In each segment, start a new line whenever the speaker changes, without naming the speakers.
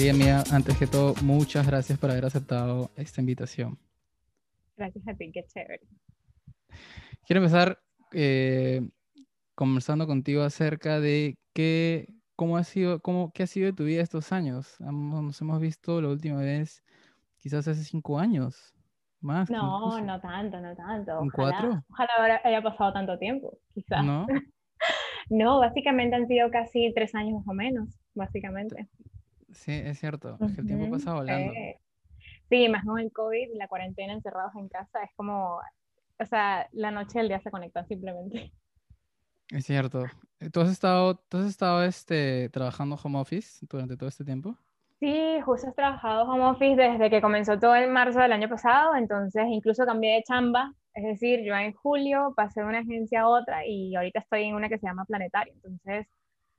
querida mía, antes que todo, muchas gracias por haber aceptado esta invitación.
Gracias a ti, qué chévere.
Quiero empezar eh, conversando contigo acerca de qué, cómo ha sido, cómo, qué ha sido de tu vida estos años. Nos hemos visto la última vez, quizás hace cinco años, más.
No, no tanto, no tanto. Ojalá,
cuatro?
Ojalá haya pasado tanto tiempo, quizás.
No.
no, básicamente han sido casi tres años más o menos, básicamente.
Sí, es cierto, es que el tiempo pasa volando.
Sí, más con el COVID, la cuarentena, encerrados en casa, es como, o sea, la noche y el día se conectan simplemente.
Es cierto. ¿Tú has estado, tú has estado este, trabajando home office durante todo este tiempo?
Sí, justo he trabajado home office desde que comenzó todo en marzo del año pasado, entonces incluso cambié de chamba, es decir, yo en julio pasé de una agencia a otra y ahorita estoy en una que se llama Planetario, entonces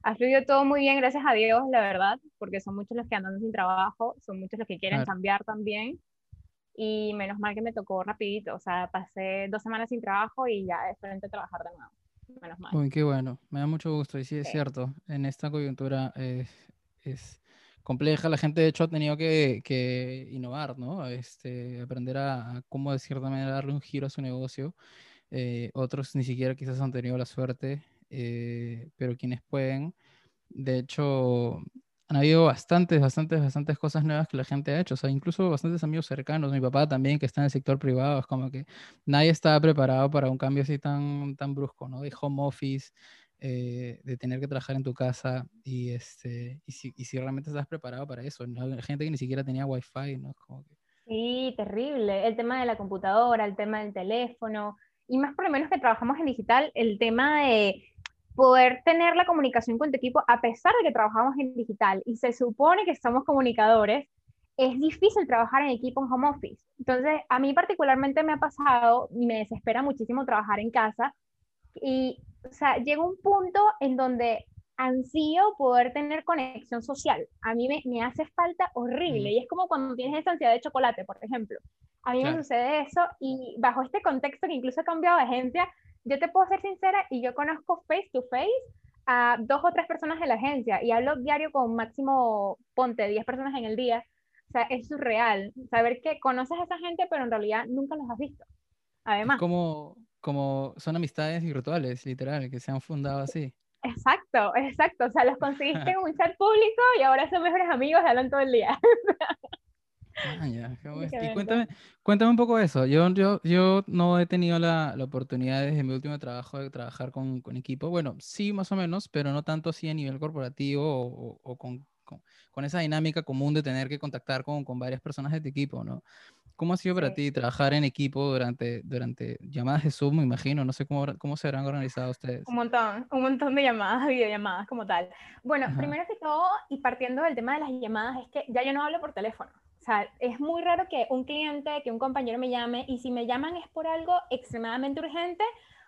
ha fluido todo muy bien, gracias a Dios, la verdad, porque son muchos los que andan sin trabajo, son muchos los que quieren cambiar también. Y menos mal que me tocó rapidito, o sea, pasé dos semanas sin trabajo y ya es frente a trabajar de nuevo. Menos mal.
Uy, qué bueno, me da mucho gusto. Y sí, es cierto, en esta coyuntura es compleja. La gente, de hecho, ha tenido que, que innovar, ¿no? Este, aprender a, cómo, de cierta manera, darle un giro a su negocio. Eh, otros ni siquiera quizás han tenido la suerte eh, pero quienes pueden, de hecho, han habido bastantes, bastantes, bastantes cosas nuevas que la gente ha hecho, o sea, incluso bastantes amigos cercanos, mi papá también que está en el sector privado, es como que nadie estaba preparado para un cambio así tan, tan brusco, ¿no? De home office, eh, de tener que trabajar en tu casa y, este, y, si, y si realmente estás preparado para eso, ¿no? Gente que ni siquiera tenía wifi, ¿no? Como que...
Sí, terrible, el tema de la computadora, el tema del teléfono, y más por lo menos que trabajamos en digital, el tema de poder tener la comunicación con tu equipo a pesar de que trabajamos en digital y se supone que somos comunicadores, es difícil trabajar en equipo en home office. Entonces, a mí particularmente me ha pasado, me desespera muchísimo trabajar en casa y, o sea, llega un punto en donde ansío poder tener conexión social. A mí me, me hace falta horrible y es como cuando tienes esa ansiedad de chocolate, por ejemplo. A mí me sucede eso y bajo este contexto que incluso he cambiado de agencia, yo te puedo ser sincera y yo conozco face to face a dos o tres personas de la agencia y hablo diario con máximo, ponte, 10 personas en el día. O sea, es surreal saber que conoces a esa gente, pero en realidad nunca los has visto. Además.
como, como son amistades virtuales, literal, que se han fundado así.
Exacto, exacto. O sea, los conseguiste en un chat público y ahora son mejores amigos y hablan todo el día.
Ah, ya, y cuéntame, cuéntame un poco eso. Yo, yo, yo no he tenido la, la oportunidad desde mi último trabajo de trabajar con, con, equipo. Bueno, sí, más o menos, pero no tanto así a nivel corporativo o, o, con, con, esa dinámica común de tener que contactar con, con varias personas de tu equipo, ¿no? ¿Cómo ha sido para ti trabajar en equipo durante, durante llamadas de Zoom, me imagino? No sé cómo, cómo se habrán organizado ustedes.
Un montón, un montón de llamadas, videollamadas como tal. Bueno, primero que todo, y partiendo del tema de las llamadas, es que ya yo no hablo por teléfono. O sea, es muy raro que un cliente, que un compañero me llame y si me llaman es por algo extremadamente urgente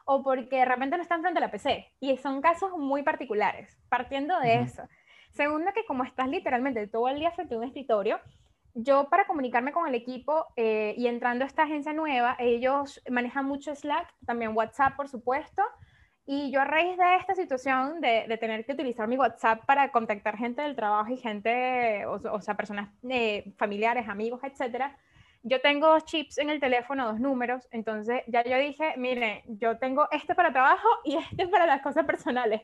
o porque de repente no están frente a la PC. Y son casos muy particulares, partiendo de eso. Segundo, que como estás literalmente todo el día frente a un escritorio, yo para comunicarme con el equipo eh, y entrando a esta agencia nueva, ellos manejan mucho Slack, también WhatsApp, por supuesto. Y yo a raíz de esta situación de, de, tener que utilizar mi WhatsApp para contactar gente del trabajo y gente, o, o sea, personas eh, familiares, amigos, etcétera, yo tengo dos chips en el teléfono, dos números, entonces ya yo dije, mire, yo tengo este para trabajo y este para las cosas personales.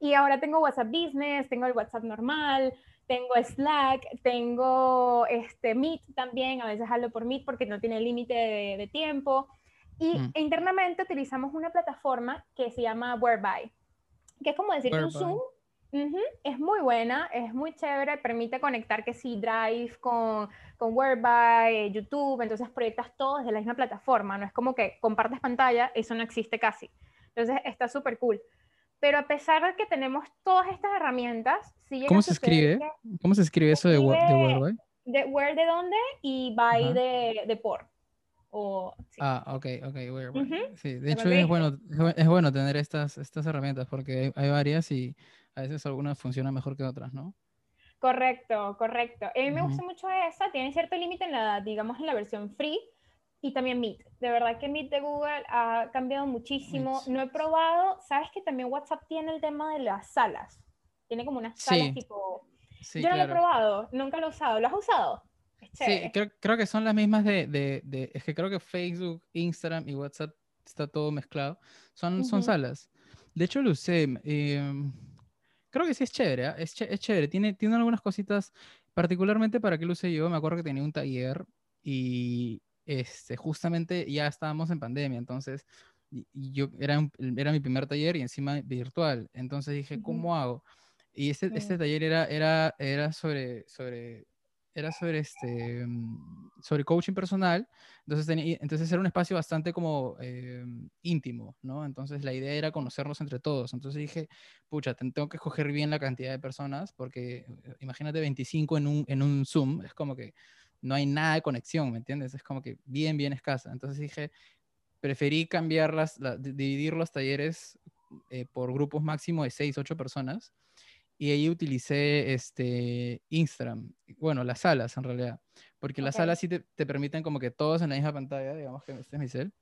Y ahora tengo WhatsApp Business, tengo el WhatsApp normal, tengo Slack, tengo este Meet también, a veces hablo por Meet porque no tiene límite de, de tiempo. Y mm. internamente utilizamos una plataforma que se llama Whereby, que es como decir un Zoom. es muy buena, es muy chévere, permite conectar que sí Drive con, con Whereby, YouTube, entonces proyectas todo desde la misma plataforma, no es como que compartes pantalla, eso no existe casi. Entonces está súper cool. Pero a pesar de que tenemos todas estas herramientas,
¿Cómo se escribe? ¿Cómo se escribe eso de, de Whereby?
De Where de dónde y by de, de por.
Ah, ok, ok. Sí, de hecho es bueno, es bueno tener estas, estas herramientas porque hay, varias y a veces algunas funcionan mejor que otras, ¿no?
Correcto, correcto. A mí me gusta mucho esa, tiene cierto límite en la, digamos, en la versión free y también Meet. De verdad que Meet de Google ha cambiado muchísimo. No he probado, sabes que también WhatsApp tiene el tema de las salas. Tiene como unas salas tipo... Yo no lo he probado, nunca lo he usado. ¿Lo has usado?
Sí, creo, creo, que son las mismas de, de, de, Es que creo que Facebook, Instagram y WhatsApp está todo mezclado. Son, son salas. De hecho, lo usé. Em, creo que sí es chévere. ¿ah? Es, es, chévere. Tiene, tiene algunas cositas, particularmente para que lo usé yo. Me acuerdo que tenía un taller y este, justamente ya estábamos en pandemia. Entonces, yo era, era mi primer taller y encima virtual. Entonces dije, ¿cómo hago? Y este, este taller era, era, era sobre, sobre era sobre, este, mm, sobre coaching personal, entonces, tenía, entonces era un espacio bastante como eh, íntimo, ¿no? Entonces la idea era conocernos entre todos, entonces dije, pucha, tengo que escoger bien la cantidad de personas, porque eh, imagínate 25 en un, en un Zoom, es como que no hay nada de conexión, ¿me entiendes? Es como que bien, bien escasa. Entonces dije, preferí cambiarlas, dividir los talleres eh, por grupos máximo de 6, 8 personas y ahí utilicé este Instagram, bueno, las salas en realidad, porque las salas sí te, te, permiten como que todos en la misma pantalla, digamos que este es mi cel,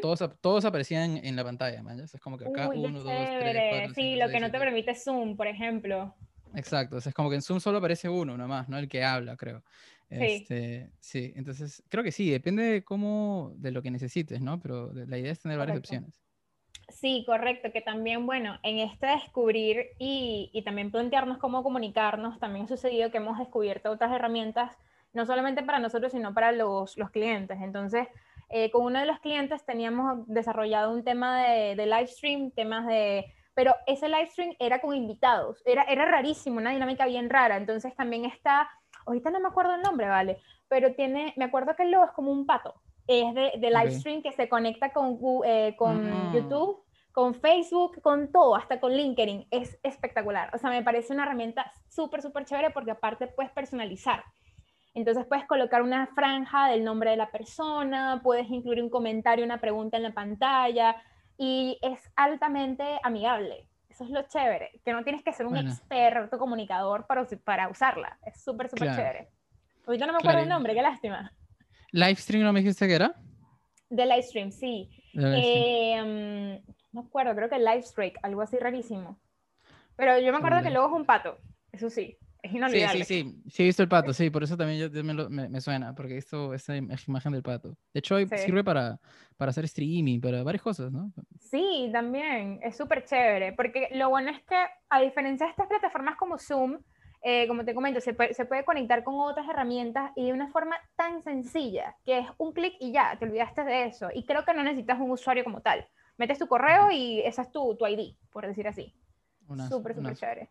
todos, todos aparecían en la pantalla, ¿man? Es como que acá uno, dos, tres,
Sí, lo que no te permite Zoom, por ejemplo.
Exacto, es como que en Zoom solo aparece uno nomás, ¿no? El que habla, creo. Sí. Este, sí, entonces creo que sí, depende de cómo, de lo que necesites, ¿no? Pero la idea es tener varias opciones.
Sí, correcto, que también, bueno, en este descubrir y, y, también plantearnos cómo comunicarnos, también ha sucedido que hemos descubierto otras herramientas, no solamente para nosotros, sino para los, los clientes. Entonces, eh, con uno de los clientes teníamos desarrollado un tema de, de live stream, temas de... Pero ese live stream era con invitados, era, era rarísimo, una dinámica bien rara. Entonces también está, ahorita no me acuerdo el nombre, ¿vale? Pero tiene, me acuerdo que el logo es como un pato, es de, de live stream que se conecta con, eh, con ah. YouTube, con Facebook, con todo, hasta con LinkedIn. Es espectacular. O sea, me parece una herramienta súper, súper chévere porque aparte puedes personalizar. Entonces puedes colocar una franja del nombre de la persona, puedes incluir un comentario, una pregunta en la pantalla y es altamente amigable. Eso es lo chévere, que no tienes que ser un experto comunicador para, para usarla. Es súper, súper chévere. Ahorita no me acuerdo el nombre, qué lástima.
¿Livestream no me dijiste que era?
De Livestream, sí. Eh, no me acuerdo, creo que Livestreak, algo así rarísimo. Pero yo me acuerdo que luego es un pato, eso sí. Es inolvidable.
Sí, sí, sí. Sí, he visto el pato, sí. Por eso también yo, me, me, suena, porque he visto esa imagen del pato. De hecho, sirve para, para hacer streaming, para varias cosas, ¿no?
Sí, también. Es súper chévere. Porque lo bueno es que, a diferencia de estas plataformas como Zoom, eh, como te comento, se puede, se puede, conectar con otras herramientas y de una forma tan sencilla, que es un clic y ya, te olvidaste de eso. Y creo que no necesitas un usuario como tal. Metes tu correo y esa es tu, tu ID, por decir así. Súper, súper chévere.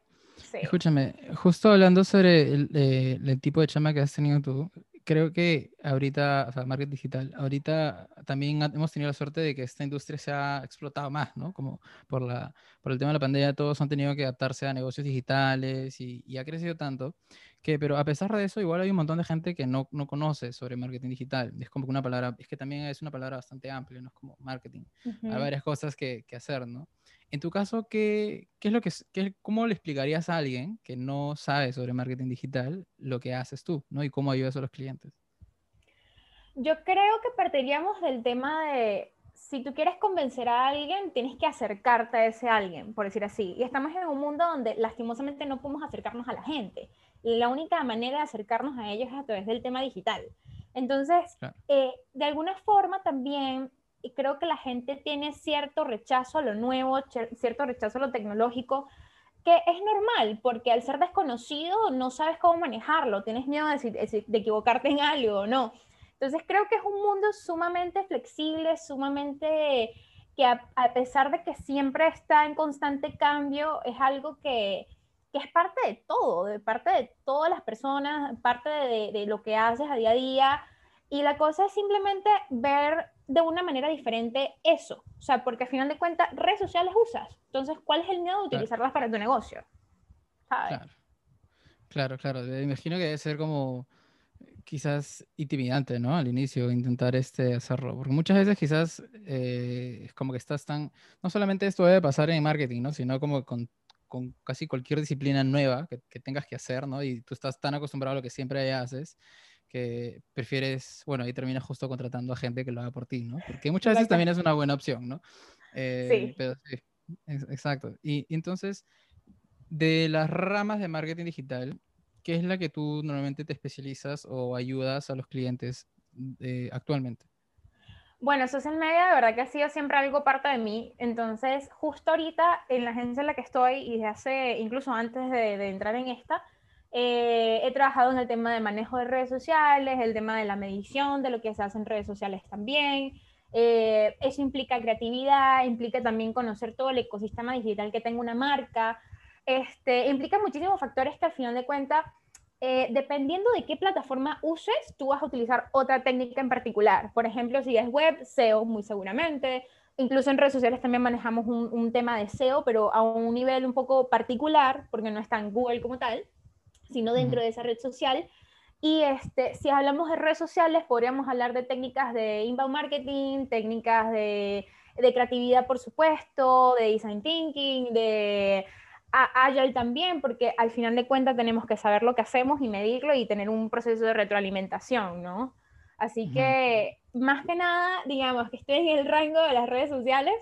Escúchame, justo hablando sobre el, eh, el, tipo de chama que has tenido tú, creo que ahorita, o sea, marketing digital, ahorita también hemos tenido la suerte de que esta industria se ha explotado más, ¿no? Como por, la, por el tema de la pandemia, todos han tenido que adaptarse a negocios digitales y, y, ha crecido tanto que, pero a pesar de eso, igual hay un montón de gente que no, no conoce sobre marketing digital. Es como que una palabra, es que también es una palabra bastante amplia, ¿no? Es como marketing. Hay varias cosas que, que hacer, ¿no? En tu caso, ¿qué, qué es lo que, qué, ¿cómo le explicarías a alguien que no sabe sobre marketing digital lo que haces tú, ¿no? Y cómo ayudas a los clientes.
Yo creo que partiríamos del tema de si tú quieres convencer a alguien, tienes que acercarte a ese alguien, por decir así. Y estamos en un mundo donde lastimosamente no podemos acercarnos a la gente. La única manera de acercarnos a ellos es a través del tema digital. Entonces, eh, de alguna forma también y creo que la gente tiene cierto rechazo a lo nuevo, cierto rechazo a lo tecnológico, que es normal, porque al ser desconocido no sabes cómo manejarlo, tienes miedo de, de equivocarte en algo o no. Entonces creo que es un mundo sumamente flexible, sumamente que a, pesar de que siempre está en constante cambio, es algo que, que, es parte de todo, de parte de todas las personas, parte de, de lo que haces a día a día. Y la cosa es simplemente ver de una manera diferente eso. O sea, porque al final de cuentas, redes sociales usas. Entonces, ¿cuál es el miedo de utilizarlas para tu negocio?
Claro. Claro, claro. Imagino que debe ser como quizás intimidante, ¿no? Al inicio, intentar este, hacerlo. Porque muchas veces quizás eh, es como que estás tan... No solamente esto debe pasar en marketing, ¿no? Sino como con, con casi cualquier disciplina nueva que, que, tengas que hacer, ¿no? Y tú estás tan acostumbrado a lo que siempre haces prefieres, bueno, ahí terminas justo contratando a gente que lo haga por ti, ¿no? Porque muchas veces también es una buena opción, ¿no? Eh, sí. Pero sí, exacto. Y, entonces, de las ramas de marketing digital, ¿qué es la que tú normalmente te especializas o ayudas a los clientes eh, actualmente?
Bueno, social media de verdad que ha sido siempre algo parte de mí. Entonces, justo ahorita en la agencia en la que estoy y desde hace, incluso antes de, entrar en esta, eh, he trabajado en el tema de manejo de redes sociales, el tema de la medición de lo que se hace en redes sociales también. Eh, eso implica creatividad, implica también conocer todo el ecosistema digital que tenga una marca. Este, implica muchísimos factores que al final de cuentas eh, dependiendo de qué plataforma uses, tú vas a utilizar otra técnica en particular. Por ejemplo, si es web, SEO muy seguramente. Incluso en redes sociales también manejamos un, tema de SEO, pero a un nivel un poco particular, porque no está en Google como tal, sino dentro de esa red social. Y este, si hablamos de redes sociales, podríamos hablar de técnicas de inbound marketing, técnicas de, de creatividad, por supuesto, de design thinking, de Agile también, porque al final de cuentas tenemos que saber lo que hacemos y medirlo y tener un proceso de retroalimentación, ¿no? Así que, más que nada, digamos que estoy en el rango de las redes sociales,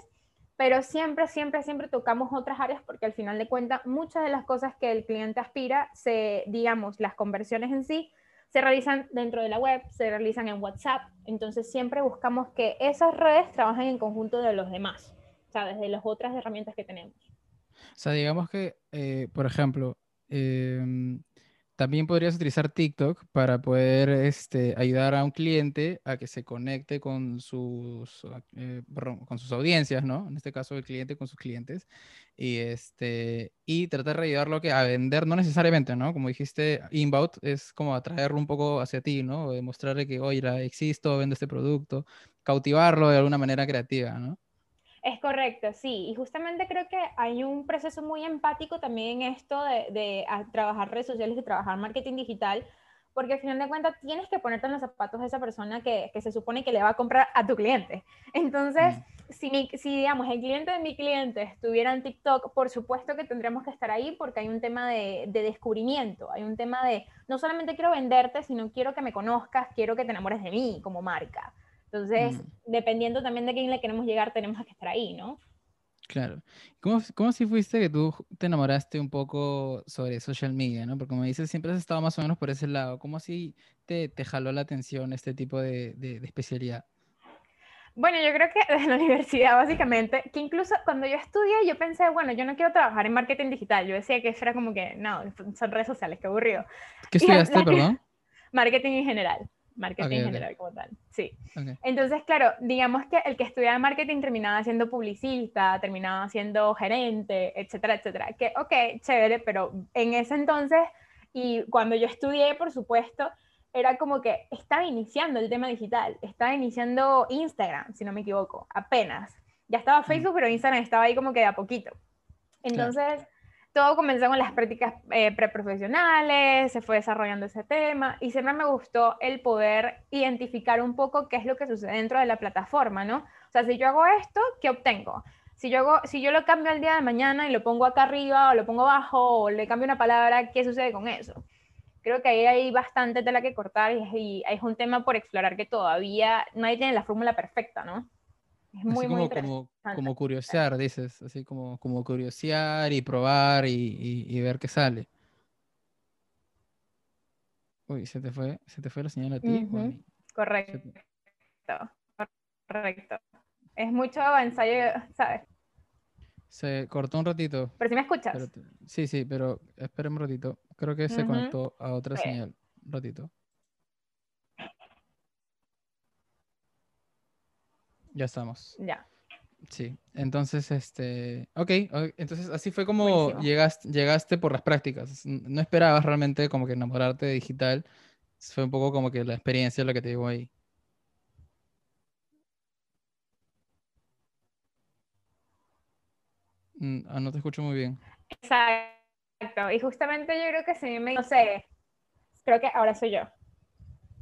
pero siempre, siempre, siempre tocamos otras áreas porque al final de cuentas muchas de las cosas que el cliente aspira, se, digamos, las conversiones en sí, se realizan dentro de la web, se realizan en WhatsApp, entonces siempre buscamos que esas redes trabajen en conjunto de los demás, ¿sabes? De las otras herramientas que tenemos.
O sea, digamos que, eh, por ejemplo, em, también podrías utilizar TikTok para poder este, ayudar a un cliente a que se conecte con sus, eh, con sus audiencias, ¿no? En este caso, el cliente con sus clientes. Y, este, y tratar de ayudarlo que a vender, no necesariamente, ¿no? Como dijiste, inbound es como atraerlo un poco hacia ti, ¿no? O demostrarle que, oye, existo, vendo este producto, cautivarlo de alguna manera creativa, ¿no?
Es correcto, sí. Y justamente creo que hay un proceso muy empático también en esto de, trabajar redes sociales y trabajar marketing digital, porque al final de cuentas tienes que ponerte en los zapatos de esa persona que, se supone que le va a comprar a tu cliente. Entonces, mm. si, si, digamos, el cliente de mi cliente estuviera en TikTok, por supuesto que tendríamos que estar ahí porque hay un tema de, de descubrimiento, hay un tema de no solamente quiero venderte, sino quiero que me conozcas, quiero que te enamores de mí como marca. Entonces, mm. dependiendo también de quién le queremos llegar, tenemos que estar ahí, ¿no?
Claro. ¿Cómo, ¿Cómo si fuiste que tú te enamoraste un poco sobre social media, ¿no? Porque como dices, siempre has estado más o menos por ese lado. ¿Cómo así te, te jaló la atención este tipo de, de, especialidad?
Bueno, yo creo que desde la universidad, básicamente, que incluso cuando yo estudié, yo pensé, bueno, yo no quiero trabajar en marketing digital. Yo decía que eso era como que, no, son redes sociales, qué aburrido.
¿Qué estudiaste, perdón?
Marketing en general marketing en general como tal. Sí. Entonces, claro, digamos que el que estudiaba marketing terminaba siendo publicista, terminaba siendo gerente, etcétera, etcétera. Que, ok, chévere, pero en ese entonces, y cuando yo estudié, por supuesto, era como que estaba iniciando el tema digital, estaba iniciando Instagram, si no me equivoco, apenas. Ya estaba mm. Facebook, pero Instagram estaba ahí como que de a poquito. Entonces, todo comenzó con las prácticas eh, preprofesionales, se fue desarrollando ese tema y siempre me gustó el poder identificar un poco qué es lo que sucede dentro de la plataforma, ¿no? O sea, si yo hago esto, ¿qué obtengo? Si yo, hago, si yo lo cambio al día de mañana y lo pongo acá arriba o lo pongo abajo o le cambio una palabra, ¿qué sucede con eso? Creo que ahí hay bastante tela que cortar y, y es un tema por explorar que todavía nadie tiene la fórmula perfecta, ¿no?
Es muy, como, como, como, curiosear, dices, así como, como curiosear y probar y, y, ver qué sale. Uy, ¿se te fue, se te fue la señal a ti?
Correcto. Correcto. Es mucho ensayo, ¿sabes?
Se cortó un ratito.
Pero si me escuchas.
sí, sí, pero espera un ratito. Creo que se conectó a otra señal. Un ratito. Ya estamos.
Ya.
Sí, entonces, este, ok, entonces así fue como llegaste, llegaste por las prácticas. No esperabas realmente como que enamorarte de digital, fue un poco como que la experiencia lo que te llevó ahí. Mm, ah, no te escucho muy bien.
Exacto, y justamente yo creo que sí me, no sé, creo que ahora soy yo.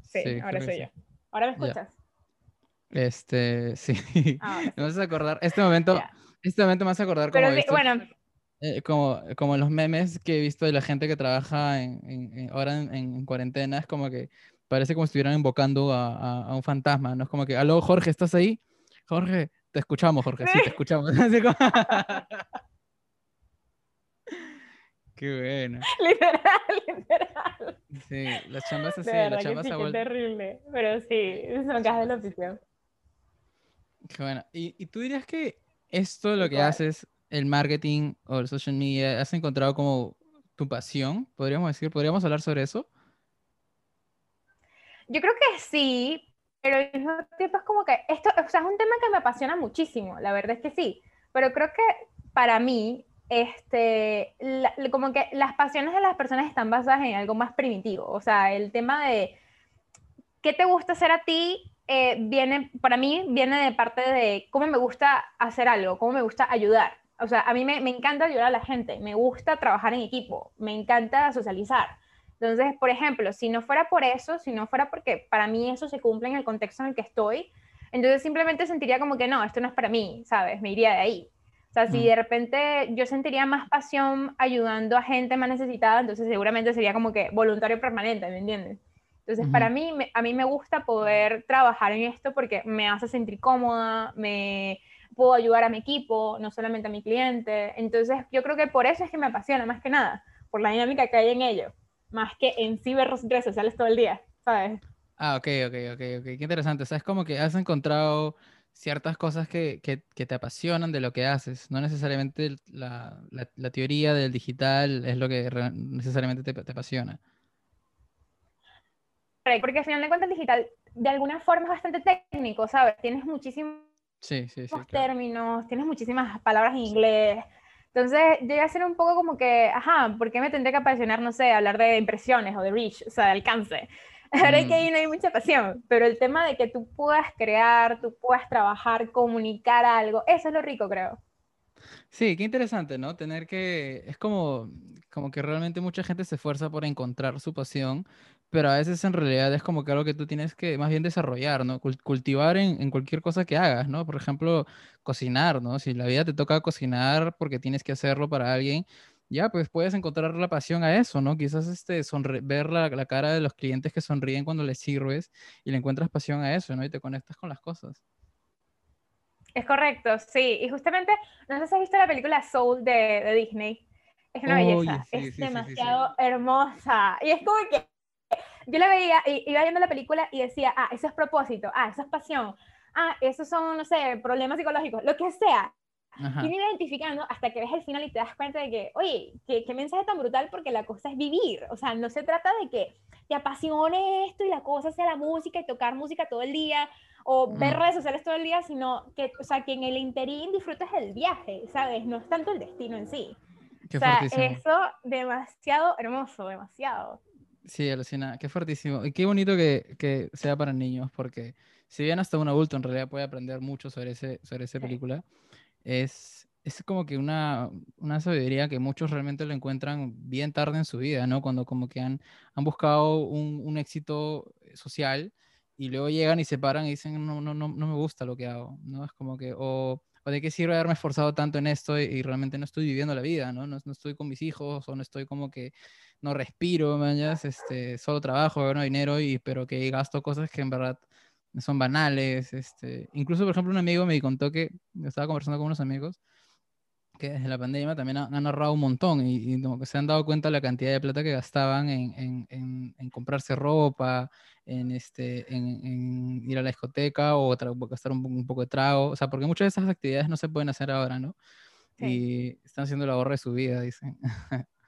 Sí, ahora soy yo. ¿Ahora me escuchas?
Este, sí. Ah, me vas a acordar, este momento, este momento me vas a acordar como, bueno. Eh, como, como los memes que he visto de la gente que trabaja en, ahora en, cuarentena, es como que parece como si estuvieran invocando a, a, un fantasma, ¿no? Es como que, aló, Jorge, ¿estás ahí? Jorge, te escuchamos, Jorge, sí, te escuchamos. Qué bueno.
literal, literal.
Sí, las chambas así, las chambas
sí, qué terrible. Pero sí, son cajas de la oficina.
Qué bueno. ¿Y, y tú dirías que esto, lo que haces, el marketing o el social media, has encontrado como tu pasión? Podríamos decir, podríamos hablar sobre eso.
Yo creo que sí, pero al mismo tiempo es como que esto, o sea, es un tema que me apasiona muchísimo, la verdad es que sí, pero creo que para mí, este, la- como que las pasiones de las personas están basadas en algo más primitivo, o sea, el tema de qué te gusta hacer a ti, eh, viene, para mí, viene de parte de cómo me gusta hacer algo, cómo me gusta ayudar. O sea, a mí me, me encanta ayudar a la gente, me gusta trabajar en equipo, me encanta socializar. Entonces, por ejemplo, si no fuera por eso, si no fuera porque para mí eso se cumple en el contexto en el que estoy, entonces simplemente sentiría como que no, esto no es para mí, ¿sabes? Me iría de ahí. O sea, si
Mm.
de repente yo sentiría más pasión ayudando a gente más necesitada, entonces seguramente sería como que voluntario permanente, ¿me entiendes? Entonces, para mí, me- a mí me gusta poder trabajar en esto porque me hace sentir cómoda, me puedo ayudar a mi equipo, no solamente a mi cliente. Entonces, yo creo que por eso es que me apasiona más que nada, por la dinámica que hay en ello, más que en sí ver redes sociales todo el día, ¿sabes?
Ah, ok, ok, ok, ok. Qué interesante. O sea, es como que has encontrado ciertas cosas que, que, que te apasionan de lo que haces. No necesariamente la, la, la teoría del digital es lo que necesariamente te, te apasiona.
Porque al final de cuentas, el digital de alguna forma es bastante técnico, ¿sabes? Tienes muchísimos
Sí, sí, sí. claro.
términos, tienes muchísimas palabras en inglés. Entonces llega a ser un poco como que, ajá, ¿por qué me tendré que apasionar, no sé, hablar de impresiones o de reach, o sea, de alcance? Verdad es que
Mm.
ahí no hay mucha pasión, pero el tema de que tú puedas crear, tú puedas trabajar, comunicar algo, eso es lo rico, creo.
Sí, qué interesante, ¿no? Tener que, es como, como que realmente mucha gente se esfuerza por encontrar su pasión, pero a veces en realidad es como que algo que tú tienes que más bien desarrollar, ¿no? Cul- cultivar en, en cualquier cosa que hagas, ¿no? Por ejemplo, cocinar, ¿no? Si la vida te toca cocinar porque tienes que hacerlo para alguien, ya, pues puedes encontrar la pasión a eso, ¿no? Quizás este, ver la, la cara de los clientes que sonríen cuando les sirves y le encuentras pasión a eso, ¿no? Y te conectas con las cosas.
Es correcto, sí. Y justamente, no sé si has visto la película Soul de, de Disney. Es una belleza,
sí,
es
sí, sí,
demasiado hermosa. Y es como que yo la veía, iba viendo la película y decía, ah, eso es propósito, ah, eso es pasión, ah, esos son, no sé, problemas psicológicos, lo que sea.
Ajá.
Y iba identificando hasta que ves el final y te das cuenta de que, oye, qué, qué mensaje tan brutal porque la cosa es vivir. O sea, no se trata de que te apasione esto y la cosa sea la música y tocar música todo el día o ver
Mm.
redes sociales todo el día, sino que, o sea, que en el interín disfrutes el viaje, ¿sabes? No es tanto el destino en sí.
Qué
o sea,
fuertísimo.
eso demasiado hermoso, demasiado.
Sí, alucina, qué fuertísimo. Y qué bonito que, que sea para niños, porque si bien hasta un adulto en realidad puede aprender mucho sobre, ese, sobre esa película, es, es como que una, una sabiduría que muchos realmente lo encuentran bien tarde en su vida, ¿no? Cuando como que han, han buscado un, un éxito social y luego llegan y se paran y dicen, no, no, no, no me gusta lo que hago, ¿no? Es como que, o, o de qué sirve haberme esforzado tanto en esto y, y realmente no estoy viviendo la vida, ¿no? ¿no? No estoy con mis hijos o no estoy como que no respiro, mañas, este, solo trabajo, gano dinero, y, pero que gasto cosas que en verdad son banales. Este. Incluso, por ejemplo, un amigo me contó que estaba conversando con unos amigos que desde la pandemia también han, han ahorrado un montón y, y como que se han dado cuenta de la cantidad de plata que gastaban en, en, en, en comprarse ropa, en, este, en, ir a la discoteca o gastar un, un poco de trago. O sea, porque muchas de esas actividades no se pueden hacer ahora, ¿no?
Sí.
Y están haciendo el ahorro de su vida, dicen.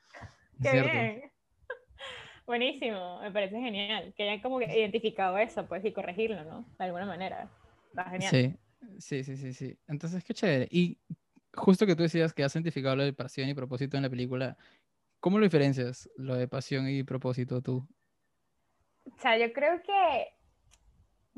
Qué
cierto.
bien. Buenísimo, me parece genial que hayan como que identificado eso, pues, y corregirlo, ¿no? De alguna manera. Está genial.
Sí, sí, sí, sí, sí. Entonces, qué chévere. Y justo que tú decías que has identificado lo de pasión y propósito en la película, ¿cómo lo diferencias, lo de pasión y propósito tú?
O sea, yo creo que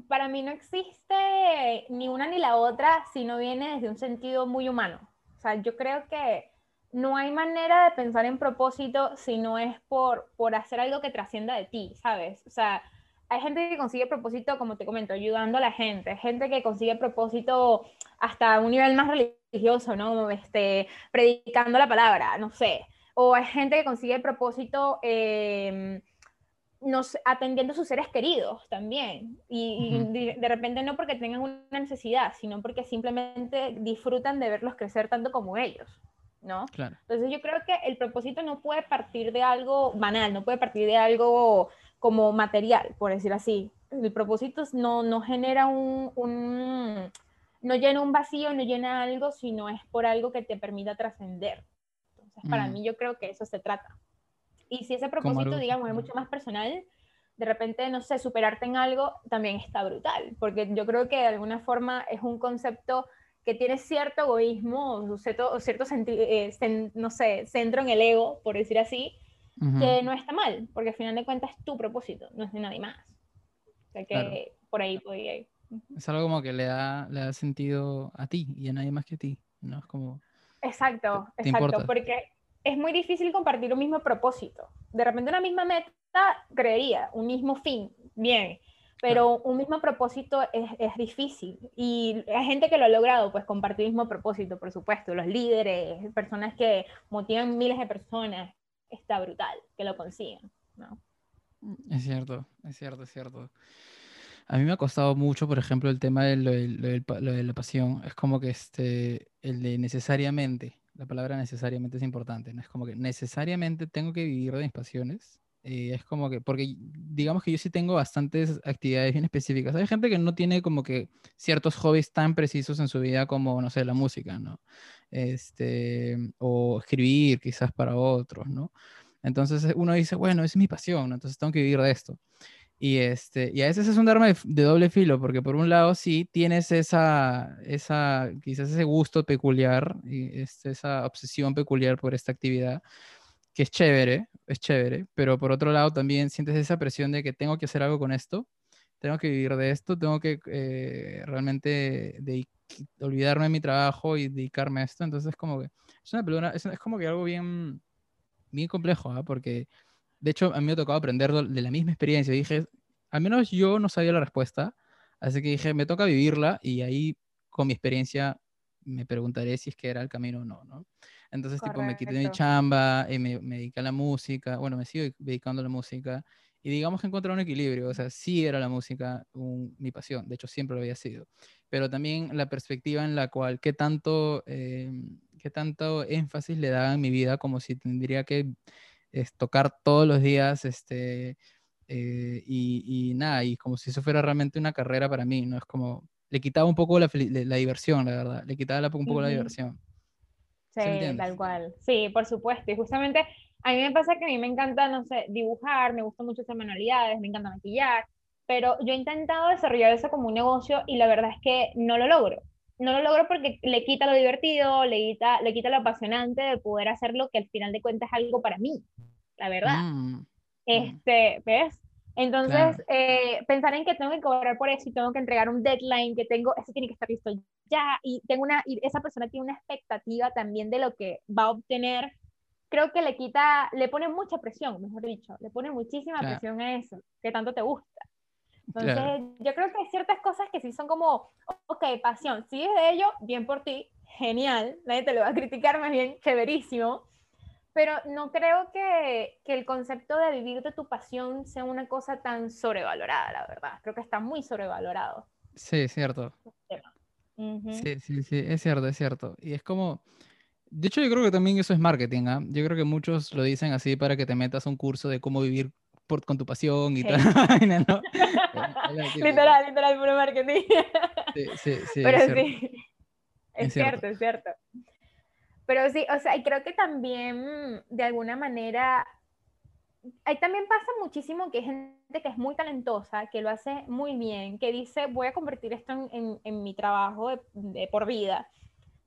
para mí no existe ni una ni la otra si no viene desde un sentido muy humano. O sea, yo creo que no hay manera de pensar en propósito si no es por, por hacer algo que trascienda de ti, ¿sabes? O sea, hay gente que consigue propósito, como te comento, ayudando a la gente, hay gente que consigue propósito hasta un nivel más religioso, ¿no? Este, predicando la palabra, no sé. O hay gente que consigue propósito... Eh, nos, atendiendo a sus seres queridos también. Y, de, de repente no porque tengan una necesidad, sino porque simplemente disfrutan de verlos crecer tanto como ellos. ¿No?
Claro.
Entonces yo creo que el propósito no puede partir de algo banal, no puede partir de algo como material, por decir así. El propósito no, no genera un, un, no llena un vacío, no llena algo, sino es por algo que te permita trascender. Entonces, para
Mm.
mí yo creo que eso se trata. Y si ese propósito, digamos, es mucho más personal, de repente, no sé, superarte en algo también está brutal, porque yo creo que de alguna forma es un concepto que tiene cierto egoísmo o cierto, o cierto eh, cen- no sé, centro en el ego, por decir así,
Ujú.
que no está mal, porque al final de cuentas es tu propósito, no es de nadie más. O sea que
Claro.
por ahí podría ir.
Es algo como que le da, le da sentido a ti y a nadie más que a ti, ¿no? Es como,
Exacto,
¿Te
exacto,
importa?
porque es muy difícil compartir un mismo propósito. De repente una misma meta, creería, un mismo fin, bien, pero un mismo propósito es, es difícil. Y hay gente que lo ha logrado, pues compartir el mismo propósito, por supuesto, los líderes, personas que motivan miles de personas, está brutal que lo consigan, ¿no?
es cierto, es cierto, es cierto. A mí me ha costado mucho, por ejemplo, el tema de lo, del- lo pa- lo de la pasión. Es como que este, el de necesariamente, la palabra necesariamente es importante, ¿no? Es como que necesariamente tengo que vivir de mis pasiones. Eh, es como que, porque digamos que yo sí tengo bastantes actividades bien específicas. Hay gente que no tiene como que ciertos hobbies tan precisos en su vida como, no sé, la música, ¿no? Este, o escribir quizás para otros, ¿no? Entonces uno dice, bueno, es mi pasión, ¿no? Entonces tengo que vivir de esto. Y, este, y a veces es un arma de, de doble filo, porque por un lado sí tienes esa, esa quizás ese gusto peculiar, y este, esa obsesión peculiar por esta actividad, que es chévere, es chévere, pero por otro lado también sientes esa presión de que tengo que hacer algo con esto, tengo que vivir de esto, tengo que eh, realmente dedic- olvidarme de mi trabajo y dedicarme a esto. Entonces es como que es una es, es como que algo bien, bien complejo, ¿ah? Porque de hecho a mí me ha tocado aprenderlo de la misma experiencia. Dije, al menos yo no sabía la respuesta, así que dije, me toca vivirla y ahí con mi experiencia me preguntaré si es que era el camino o no, ¿no? Entonces, tipo, me quité mi
Correcto.
chamba y me, me dediqué a la música, bueno, me sigo dedicando a la música y digamos que encontré un equilibrio, o sea, sí era la música un- mi pasión, de hecho siempre lo había sido, pero también la perspectiva en la cual, qué tanto, eh, qué tanto énfasis le daba en mi vida, como si tendría que es, tocar todos los días, este, eh, y, y nada, y como si eso fuera realmente una carrera para mí, ¿no? Es como, le quitaba un poco la, fel- la diversión, la verdad, le quitaba la- un poco la
Ujú.
diversión.
Sí, tal cual. Sí, por supuesto. Y justamente a mí me pasa que a mí me encanta, no sé, dibujar, me gusta mucho hacer manualidades, me encanta maquillar, pero yo he intentado desarrollar eso como un negocio y la verdad es que no lo logro. No lo logro porque le quita lo divertido, le quita, le quita lo apasionante de poder hacerlo, que al final de cuentas es algo para mí, la verdad.
Mm,
Este, ¿ves? Entonces,
Claro.
eh, pensar en que tengo que cobrar por eso y tengo que entregar un deadline, que tengo, eso tiene que estar listo ya, y tengo una, y esa persona tiene una expectativa también de lo que va a obtener, creo que le quita, le pone mucha presión, mejor dicho, le pone muchísima
Claro.
presión a eso, que tanto te gusta. Entonces,
Claro.
yo creo que hay ciertas cosas que sí son como, ok, pasión, sigues de ello, bien por ti, genial, nadie te lo va a criticar, más bien, chéverísimo, pero no creo que, que el concepto de vivir de tu pasión sea una cosa tan sobrevalorada, la verdad. Creo que está muy sobrevalorado.
Sí, es cierto. Sí, sí, sí, es cierto, es cierto. Y es como, de hecho yo creo que también eso es marketing, ¿ah? Yo creo que muchos lo dicen así para que te metas a un curso de cómo vivir por, con tu pasión y
Sí.
tal, vaina, ¿no?
Literal, literal, puro marketing.
Sí, sí, sí,
Pero
es cierto.
sí, es,
Es
cierto.
cierto.
es cierto. Pero sí, o sea, y creo que también, de alguna manera, ahí también pasa muchísimo que hay gente que es muy talentosa, que lo hace muy bien, que dice, voy a convertir esto en, en- en mi trabajo de, de por vida,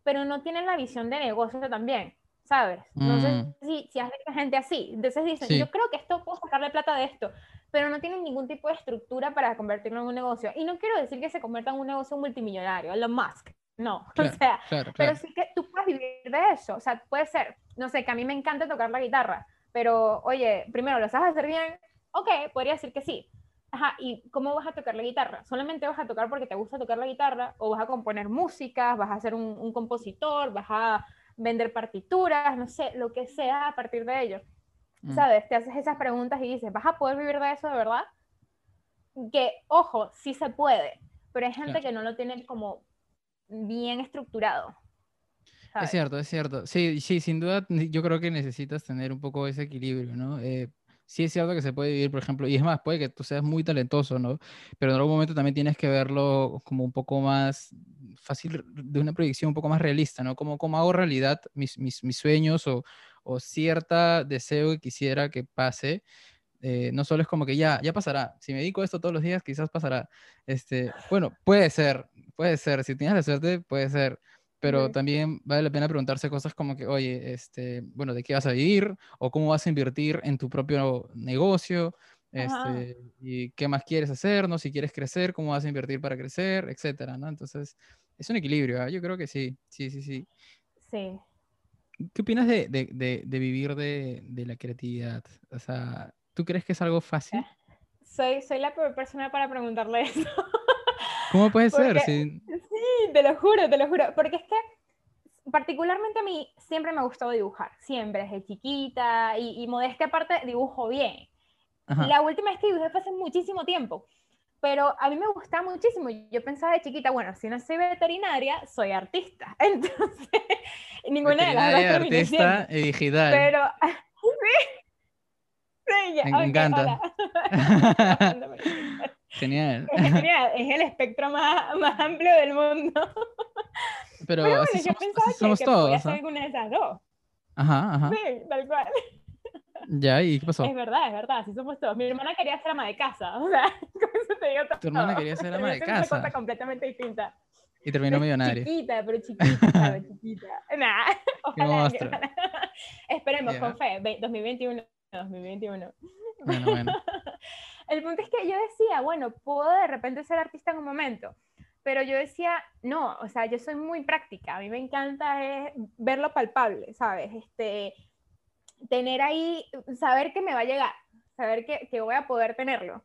pero no tienen la visión de negocio también, ¿sabes? No sé
Mm.
si, si has visto gente así. Entonces dicen,
Sí.
yo creo que esto puedo sacarle plata de esto, pero no tienen ningún tipo de estructura para convertirlo en un negocio. Y no quiero decir que se convierta en un negocio multimillonario, Elon Musk, no.
Claro,
o sea,
claro,
pero sí que tú puedes vivir de eso. O sea, puede ser, no sé, que a mí me encanta tocar la guitarra, pero oye, primero, ¿lo sabes hacer bien? Ok, podría decir que sí. Ajá, ¿y cómo vas a tocar la guitarra? ¿Solamente vas a tocar porque te gusta tocar la guitarra? ¿O vas a componer músicas? ¿Vas a ser un, un compositor? ¿Vas a vender partituras? No sé, lo que sea a partir de ello.
Mm.
¿Sabes? Te haces esas preguntas y dices, ¿vas a poder vivir de eso de verdad? Que, ojo, sí se puede, pero hay gente que no lo tiene como bien estructurado.
Es cierto, es cierto. Sí, sí, sin duda yo creo que necesitas tener un poco ese equilibrio, ¿no? Eh, sí es cierto que se puede vivir, por ejemplo, y es más, puede que tú seas muy talentoso, ¿no? Pero en algún momento también tienes que verlo como un poco más fácil, de una proyección un poco más realista, ¿no? Como, como hago realidad mis, mis, mis sueños o, o cierta deseo que quisiera que pase. Eh, no solo es como que ya, ya pasará. Si me dedico a esto todos los días, quizás pasará. Este, bueno, puede ser, puede ser. Si tienes la suerte, puede ser pero también vale la pena preguntarse cosas como que, oye, este, bueno, ¿de qué vas a vivir? O cómo vas a invertir en tu propio negocio, este, y qué más quieres hacer, ¿no? Si quieres crecer, cómo vas a invertir para crecer, etcétera, ¿no? Entonces, es un equilibrio, ¿ah? yo creo que sí, sí, sí, sí.
Sí.
¿Qué opinas de, de, de, de vivir de, la creatividad? O sea, ¿tú crees que es algo fácil?
Soy, soy la peor persona para preguntarle eso.
¿Cómo puede ser? Sí,
te lo juro, te lo juro. Porque es que particularmente a mí siempre me ha gustado dibujar, siempre, desde chiquita y, y modestia aparte dibujo bien. La última vez que dibujé fue hace muchísimo tiempo, pero a mí me gustaba muchísimo. Yo pensaba de chiquita, bueno, si no soy veterinaria, soy artista. Entonces, ninguna de las dos
artista y digital.
Pero,
me encanta. Genial.
Es genial, es el espectro más, más amplio del mundo.
Pero, bueno, así yo somos, pensaba que, somos que todos.
Alguna de esas dos.
Ajá, ajá.
Sí, tal cual.
Ya, ¿y qué pasó?
Es verdad, es verdad, así somos todos. Mi hermana quería ser ama de casa, o sea, con eso te digo todo.
Tu hermana quería ser ama de casa. Es
una cosa completamente distinta.
Y terminó millonaria.
Chiquita, pero chiquita, pero chiquita. Nah, ojalá. Esperemos, con fe, 2021. 2021.
Bueno, bueno.
El punto es que yo decía, bueno, puedo de repente ser artista en un momento, pero yo decía, no, o sea, yo soy muy práctica, a mí me encanta es verlo palpable, ¿sabes? Este, tener ahí, saber que me va a llegar, saber que, que voy a poder tenerlo.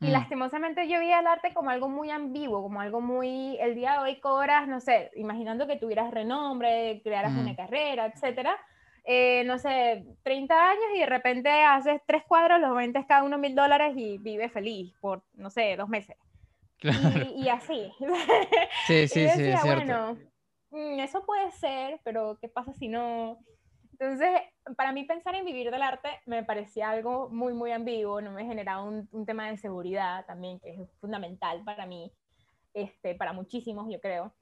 Y mm. lastimosamente yo vi el arte como algo muy ambiguo, como algo muy, el día de hoy cobras, no sé, imaginando que tuvieras renombre, crearas una carrera, etcétera, eh, no sé, 30 años y de repente haces tres cuadros, los vendes cada uno mil dólares y vives feliz por, no sé, dos meses. Y, así.
Sí, sí, sí,
es bueno, mm, eso puede ser, pero ¿qué pasa si no? Entonces, para mí pensar en vivir del arte me parecía algo muy, muy ambiguo, no me generaba un, un tema de seguridad también, que es fundamental para mí, este, para muchísimos, yo creo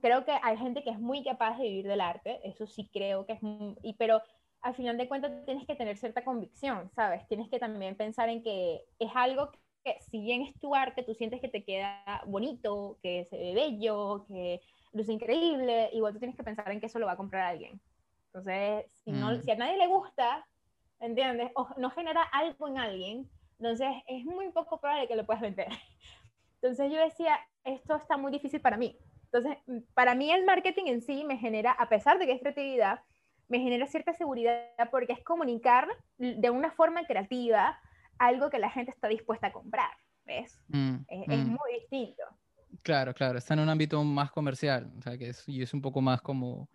creo que hay gente que es muy capaz de vivir del arte, eso sí creo que es, y, pero al final de cuentas tienes que tener cierta convicción, ¿sabes? Tienes que también pensar en que es algo que si bien es tu arte, tú sientes que te queda bonito, que se ve bello, que luce increíble, igual tú tienes que pensar en que eso lo va a comprar alguien. Entonces, si, no, mm. si a nadie le gusta, ¿entiendes? O no genera algo en alguien, entonces es muy poco probable que lo puedas vender. Entonces yo decía, esto está muy difícil para mí, entonces, mm, para mí el marketing en sí me genera, a pesar de que es creatividad, me genera cierta seguridad porque es comunicar de una forma creativa algo que la gente está dispuesta a comprar, ¿ves? Mm, es, mm. muy distinto.
Claro, claro, está en un ámbito más comercial, o sea, que es, y es un poco más como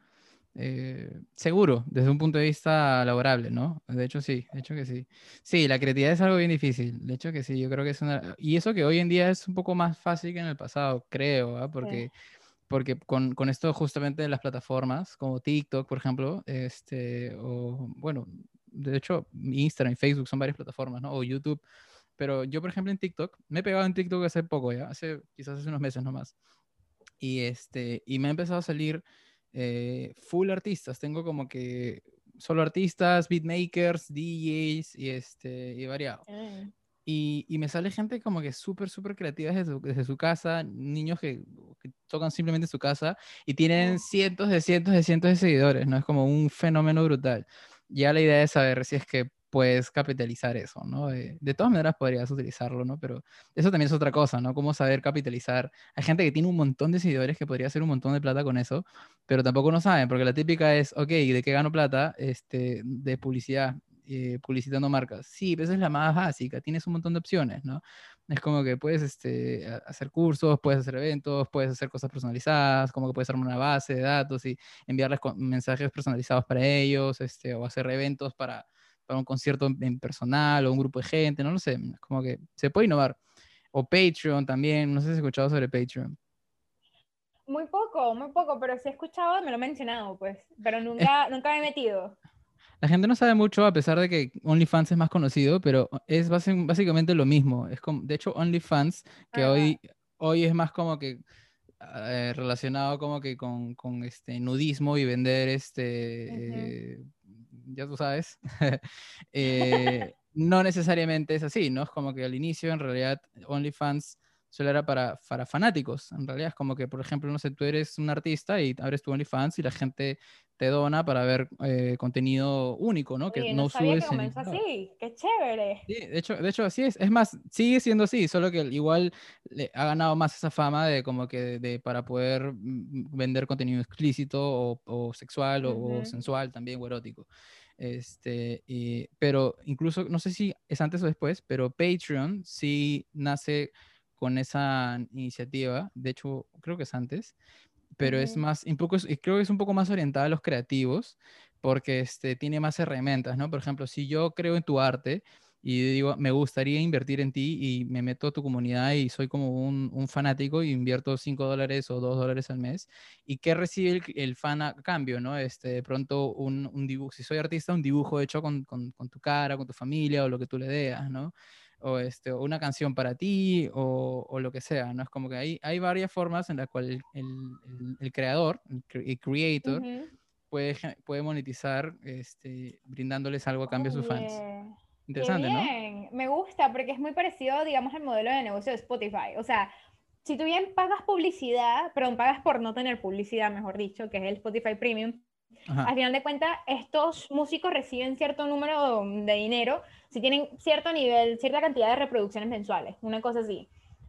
eh, seguro desde un punto de vista laborable, ¿no? De hecho, sí, de hecho que sí. Sí, la creatividad es algo bien difícil, de hecho que sí, yo creo que es una... Y eso que hoy en día es un poco más fácil que en el pasado, creo, ¿ah? porque porque con, con, esto justamente de las plataformas como TikTok, por ejemplo, este, o bueno, de hecho, Instagram y Facebook son varias plataformas, ¿no? O YouTube. Pero yo, por ejemplo, en TikTok, me he pegado en TikTok hace poco ya, hace quizás hace unos meses nomás. Y, este, y me ha empezado a salir eh, full artistas. Tengo como que solo artistas, beatmakers, DJs y, este, y variado. Mm. Y, y, me sale gente como que súper, súper creativa desde su, desde su casa, niños que, que, tocan simplemente su casa y tienen cientos de cientos de cientos de seguidores, ¿no? Es como un fenómeno brutal. Ya la idea es saber si es que puedes capitalizar eso, ¿no? De, de, todas maneras podrías utilizarlo, ¿no? Pero eso también es otra cosa, ¿no? Cómo saber capitalizar. Hay gente que tiene un montón de seguidores que podría hacer un montón de plata con eso, pero tampoco no saben, porque la típica es, ok, ¿de qué gano plata? Este, de publicidad eh, publicitando marcas. Sí, pero esa es la más básica, tienes un montón de opciones, ¿no? Es como que puedes este, hacer cursos, puedes hacer eventos, puedes hacer cosas personalizadas, como que puedes armar una base de datos y enviarles mensajes personalizados para ellos, este, o hacer eventos para, para un concierto en personal o un grupo de gente, no lo sé, es como que se puede innovar. O Patreon también, no sé si has escuchado sobre Patreon.
Muy poco, muy poco, pero sí he escuchado, me lo he mencionado, pues, pero nunca, nunca me he metido.
La gente no sabe mucho, a pesar de que OnlyFans es más conocido, pero es básicamente lo mismo. Es como, de hecho, OnlyFans, que hoy, hoy es más como que eh, relacionado como que con, con, este nudismo y vender este, eh, ya tú sabes, eh, no necesariamente es así, ¿no? Es como que al inicio en realidad OnlyFans solo era para, para fanáticos. En realidad es como que, por ejemplo, no sé, tú eres un artista y abres tu OnlyFans y la gente te dona para ver eh, contenido único, ¿no?
que no, subes. Que así, qué chévere.
Sí, de hecho, de hecho así es. Es más, sigue siendo así, solo que igual le ha ganado más esa fama de como que de, para poder mm, vender contenido explícito o, sexual o, sensual también o erótico. Este, pero incluso, no sé si es antes o después, pero Patreon sí nace con esa iniciativa, de hecho creo que es antes, pero es más, un poco, creo que es un poco más orientada a los creativos, porque este, tiene más herramientas, ¿no? Por ejemplo, si yo creo en tu arte y digo, me gustaría invertir en ti y me meto a tu comunidad y soy como un, un fanático y invierto 5 dólares o 2 dólares al mes, ¿y qué recibe el, el, fan a cambio, ¿no? Este, de pronto un, un dibujo, si soy artista, un dibujo hecho con, con, con tu cara, con tu familia o lo que tú le deas, ¿no? O este, una canción para ti o, o, lo que sea, ¿no? Es como que hay, hay varias formas en las cuales el, el, el, creador, el, creator, puede, puede monetizar este, brindándoles algo a cambio a sus fans.
Interesante, bien. Me gusta porque es muy parecido, digamos, al modelo de negocio de Spotify. O sea, si tú bien pagas publicidad, perdón, pagas por no tener publicidad, mejor dicho, que es el Spotify Premium, al final de cuentas, estos músicos reciben cierto número de dinero si tienen cierto nivel, cierta cantidad de reproducciones mensuales, una cosa así.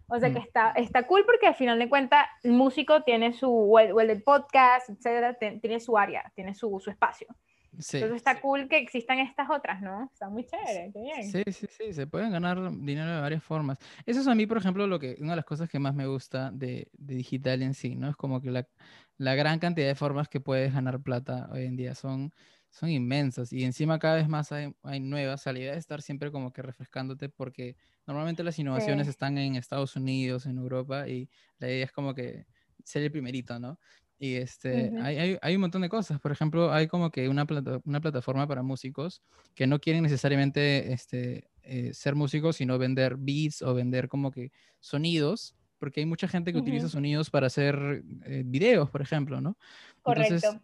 O sea que mm. está, está cool porque al final de cuentas el músico tiene su, o el, podcast, etcétera, tiene su área, tiene su, su espacio. Entonces está cool que existan estas otras, ¿no? Está muy chévere, qué bien.
Sí, sí, sí, se pueden ganar dinero de varias formas. Eso es a mí, por ejemplo, lo que, una de las cosas que más me gusta de, de digital en sí, ¿no? Es como que la, la, gran cantidad de formas que puedes ganar plata hoy en día son, son inmensas y encima cada vez más hay, hay nuevas. La idea de estar siempre como que refrescándote porque normalmente las innovaciones están en Estados Unidos, en Europa y la idea es como que ser el primerito, ¿no? Y este, hay, hay, hay, un montón de cosas. Por ejemplo, hay como que una, una plataforma para músicos que no quieren necesariamente este, eh, ser músicos, sino vender beats o vender como que sonidos, porque hay mucha gente que utiliza sonidos para hacer eh, videos, por ejemplo, ¿no?
Correcto.
Entonces,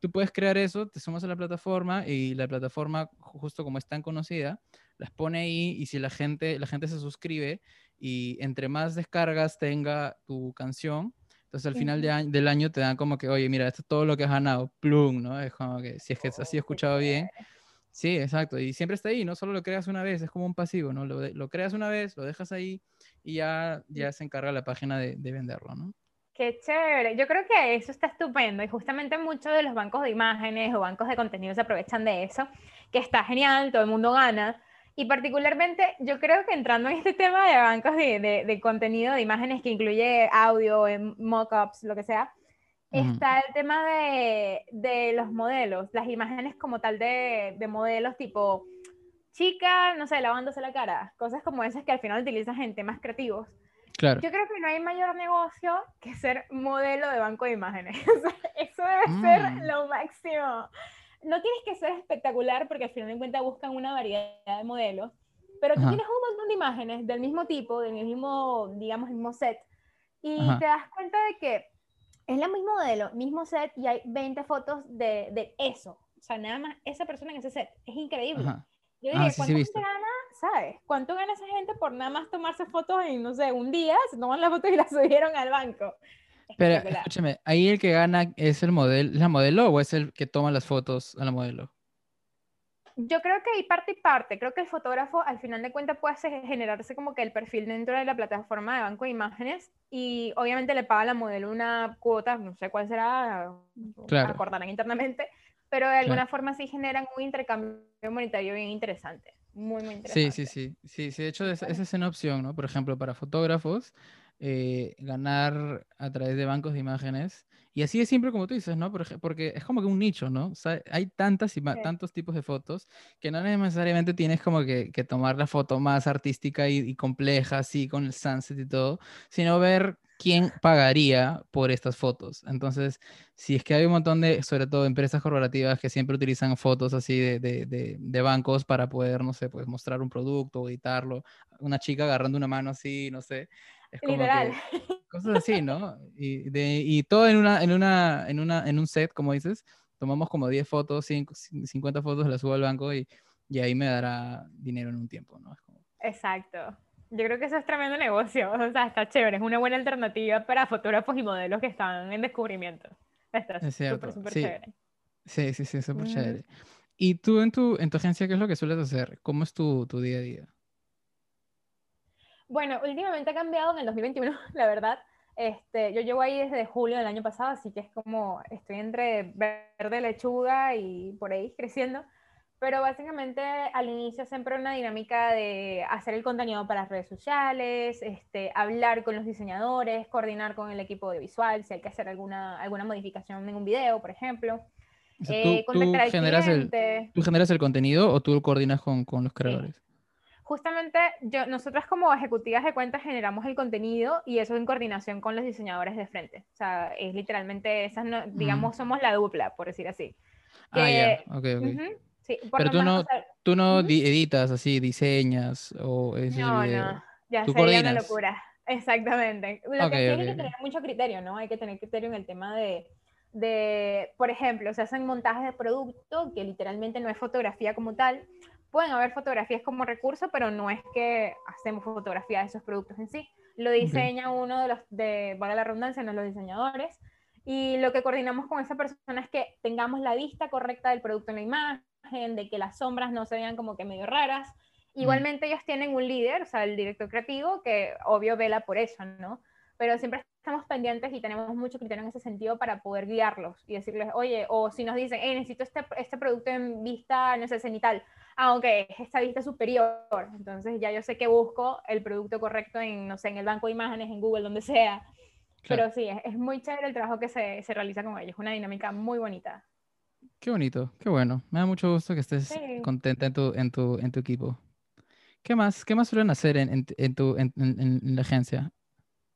tú puedes crear eso, te sumas a la plataforma y la plataforma, justo como es tan conocida, las pone ahí y si la gente, la gente se suscribe y entre más descargas tenga tu canción, entonces al final de del año te dan como que, oye, mira, esto es todo lo que has ganado, plum, ¿no? Es como que, si es que así he oh, escuchado bien. Sí, exacto. Y siempre está ahí, no solo lo creas una vez, es como un pasivo, ¿no? Lo, lo creas una vez, lo dejas ahí y ya, ya se encarga la página de, de, venderlo, ¿no?
Qué chévere. Yo creo que eso está estupendo y justamente muchos de los bancos de imágenes o bancos de contenido se aprovechan de eso, que está genial, todo el mundo gana y particularmente, yo creo que entrando en este tema de bancos de, de, contenido, de imágenes que incluye audio, mockups, lo que sea, está el tema de, de, los modelos, las imágenes como tal de, de, modelos tipo chica, no sé, lavándose la cara, cosas como esas que al final utilizas en temas creativos.
Claro.
Yo creo que no hay mayor negocio que ser modelo de banco de imágenes. Eso debe ser mm. lo máximo no tienes que ser espectacular porque al final de cuentas buscan una variedad de modelos, pero tú tienes un montón de imágenes del mismo tipo, del mismo, digamos, mismo set, y te das cuenta de que es el mismo modelo, mismo set, y hay 20 fotos de, de, eso. O sea, nada más esa persona en ese set. Es increíble. Yo diría, ah, ¿cuánto gana, sabes? ¿Cuánto gana esa gente por nada más tomarse fotos en, no sé, un día? Se toman las fotos y las subieron al banco.
Pero escúchame, ¿ahí el que gana es el modelo, la modelo o es el que toma las fotos a la modelo?
Yo creo que hay parte y parte. Creo que el fotógrafo al final de cuentas puede generarse como que el perfil dentro de la plataforma de banco de imágenes y obviamente le paga a la modelo una cuota, no sé cuál será, claro. acordarán internamente, pero de alguna forma sí generan un intercambio monetario bien interesante. Muy, muy interesante.
Sí, sí, sí. Sí, sí de hecho esa es una opción, ¿no? Por ejemplo, para fotógrafos eh, ganar a través de bancos de imágenes. Y así es siempre como tú dices, ¿no? Porque es como que un nicho, ¿no? O sea, hay tantas y tantos tipos de fotos que no necesariamente tienes como que, tomar la foto más artística y, compleja, así con el sunset y todo, sino ver quién pagaría por estas fotos. Entonces, si es que hay un montón de, sobre todo empresas corporativas que siempre utilizan fotos así de, de, de, bancos para poder, no sé, pues mostrar un producto, editarlo, una chica agarrando una mano así, no sé. Es como Literal. cosas así, ¿no? Y, de, y todo en, una, en, una, en, una, en un set, como dices, tomamos como 10 fotos, 5, 50 fotos, las subo al banco y, y ahí me dará dinero en un tiempo, ¿no?
Exacto. Yo creo que eso es tremendo negocio, o sea, está chévere, es una buena alternativa para fotógrafos y modelos que están en descubrimiento. Está súper, súper chévere.
Sí, sí, sí, súper chévere. ¿Y tú en tu, en tu agencia qué es lo que sueles hacer? ¿Cómo es tu, tu día a día?
Bueno, últimamente ha cambiado en el 2021, la verdad. Este, yo llevo ahí desde julio del año pasado, así que es como estoy entre verde, lechuga y por ahí creciendo. Pero básicamente al inicio siempre una dinámica de hacer el contenido para las redes sociales, este, hablar con los diseñadores, coordinar con el equipo de visual, si hay que hacer alguna, alguna modificación en un video, por ejemplo.
Eh, ¿tú, generas el, ¿Tú generas el contenido o tú coordinas con, con los creadores?
Justamente yo, nosotras como ejecutivas de cuentas generamos el contenido y eso en coordinación con los diseñadores de frente. O sea, es literalmente, esas digamos, somos la dupla, por decir así.
ah, ya, ok, ok. sí, Pero tú no, tú no editas así, diseñas o
es No, no, ya sería una locura. Exactamente. Lo que sí hay que tener mucho criterio, ¿no? Hay que tener criterio en el tema de, de, por ejemplo, se hacen montajes de producto que literalmente no es fotografía como tal, pueden haber fotografías como recurso, pero no es que hacemos fotografía de esos productos en sí. Lo diseña uno de los, de, vale la redundancia, no los diseñadores. Y lo que coordinamos con esa persona es que tengamos la vista correcta del producto en la imagen, de que las sombras no se vean como que medio raras. Igualmente ellos tienen un líder, o sea, el director creativo, que obvio vela por eso, ¿no? Pero siempre estamos pendientes y tenemos mucho criterio en ese sentido para poder guiarlos y decirles, oye, o si nos dicen, hey, necesito este, este producto en vista, no sé, cenital, aunque es esta vista superior. Entonces ya yo sé que busco el producto correcto en, no sé, en el banco de imágenes, en Google, donde sea. Pero sí, es, muy chévere el trabajo que se, se, realiza con ellos, una dinámica muy bonita.
Qué bonito, qué bueno. Me da mucho gusto que estés contenta en tu, en, tu, en tu equipo. ¿Qué más, qué más suelen hacer en, en, tu, en, en la agencia?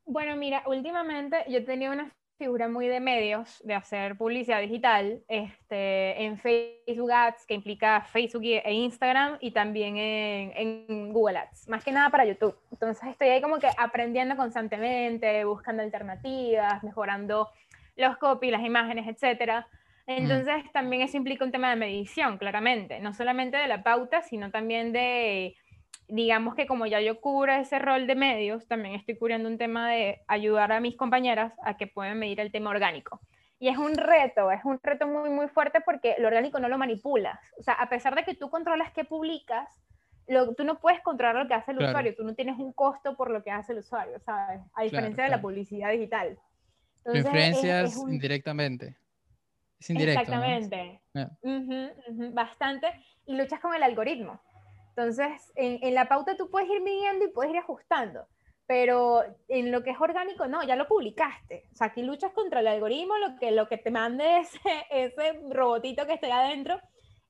Bueno, mira, últimamente yo tenía una figura muy de medios, de hacer publicidad digital, este, en Facebook Ads, que implica Facebook e Instagram, y también en, en, Google Ads, más que nada para YouTube. Entonces estoy ahí como que aprendiendo constantemente, buscando alternativas, mejorando los copy, las imágenes, etc. Entonces también eso implica un tema de medición, claramente, no solamente de la pauta, sino también de digamos que como ya yo cubro ese rol de medios, también estoy cubriendo un tema de ayudar a mis compañeras a que puedan medir el tema orgánico. Y es un reto, es un reto muy, muy fuerte porque lo orgánico no lo manipulas. O sea, a pesar de que tú controlas qué publicas, lo, tú no puedes controlar lo que hace el usuario, tú no tienes un costo por lo que hace el usuario, ¿sabes? A diferencia de la publicidad digital.
Entonces, influencias indirectamente. Es indirecto.
Exactamente. bastante. Y luchas con el algoritmo. Entonces, en, la pauta tú puedes ir midiendo y puedes ir ajustando, pero en lo que es orgánico, no, ya lo publicaste. O sea, aquí luchas contra el algoritmo, lo que, lo que te mande ese, ese robotito que esté adentro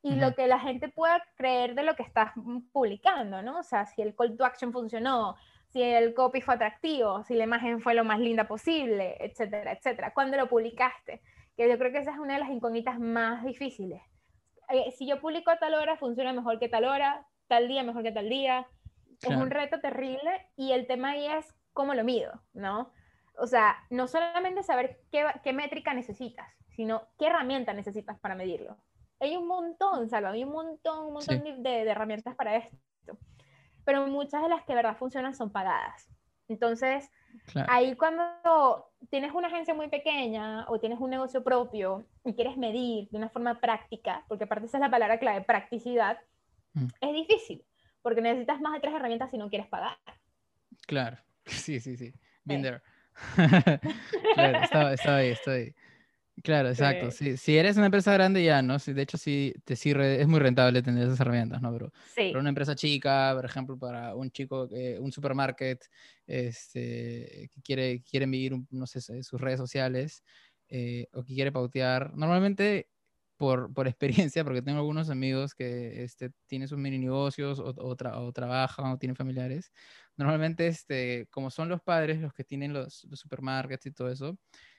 y lo que la gente pueda creer de lo que estás publicando, ¿no? O sea, si el call to action funcionó, si el copy fue atractivo, si la imagen fue lo más linda posible, etcétera, etcétera. ¿Cuándo lo publicaste? Que yo creo que esa es una de las incógnitas más difíciles. Eh, si yo publico a tal hora, funciona mejor que tal hora, tal día mejor que tal día. Es un reto terrible y el tema ahí es cómo lo mido, ¿no? O sea, no solamente saber qué, qué métrica necesitas, sino qué herramienta necesitas para medirlo. Hay un montón, Salva, hay un montón, un montón de, de, herramientas para esto. Pero muchas de las que de verdad funcionan son pagadas. Entonces, ahí cuando tienes una agencia muy pequeña o tienes un negocio propio y quieres medir de una forma práctica, porque aparte esa es la palabra clave, practicidad, Mm. es difícil, porque necesitas más de tres herramientas si no quieres pagar.
Claro, sí, sí, sí. Been there. claro, está, ahí, está ahí. Claro, exacto. Si eres una empresa grande ya, ¿no? Si, de hecho, sí te sirve, es muy rentable tener esas herramientas, ¿no? Pero
sí.
para una empresa chica, por ejemplo, para un chico, un supermarket este, que quiere, quiere medir, no sé, sus redes sociales eh, o que quiere pautear, normalmente por, por, experiencia, porque tengo algunos amigos que este, tienen sus mini negocios o, o, trabajan o tienen familiares. Normalmente, este, como son los padres los que tienen los, los supermarkets y todo eso,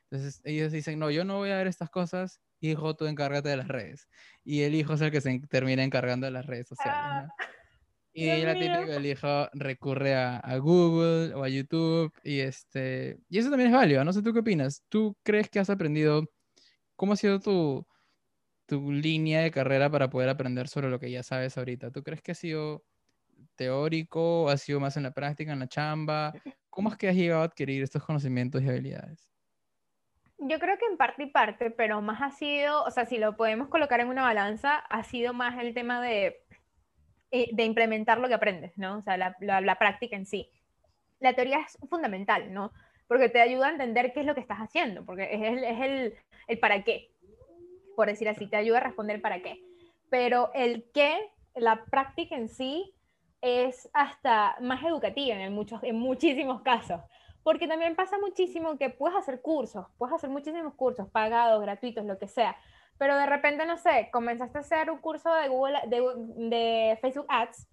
entonces ellos dicen, no, yo no voy a ver estas cosas, hijo, tú encárgate de las redes. Y el hijo es el que se termina encargando de las redes sociales. ¿no? Ah, y la típica, el hijo recurre a, a, Google o a YouTube y, este, y eso también es válido. No sé, ¿tú qué opinas? ¿Tú crees que has aprendido? ¿Cómo ha sido tu, tu línea de carrera para poder aprender sobre lo que ya sabes ahorita? ¿Tú crees que ha sido teórico ha sido más en la práctica, en la chamba? ¿Cómo es que has llegado a adquirir estos conocimientos y habilidades?
Yo creo que en parte y parte, pero más ha sido, o sea, si lo podemos colocar en una balanza, ha sido más el tema de, eh, de implementar lo que aprendes, ¿no? O sea, la, la, práctica en sí. La teoría es fundamental, ¿no? Porque te ayuda a entender qué es lo que estás haciendo, porque es el, es el, el para qué, por decir así, te ayuda a responder para qué. Pero el qué, la práctica en sí, es hasta más educativa en, muchos, en muchísimos casos. Porque también pasa muchísimo que puedes hacer cursos, puedes hacer muchísimos cursos, pagados, gratuitos, lo que sea. Pero de repente, no sé, comenzaste a hacer un curso de Google, de, de Facebook Ads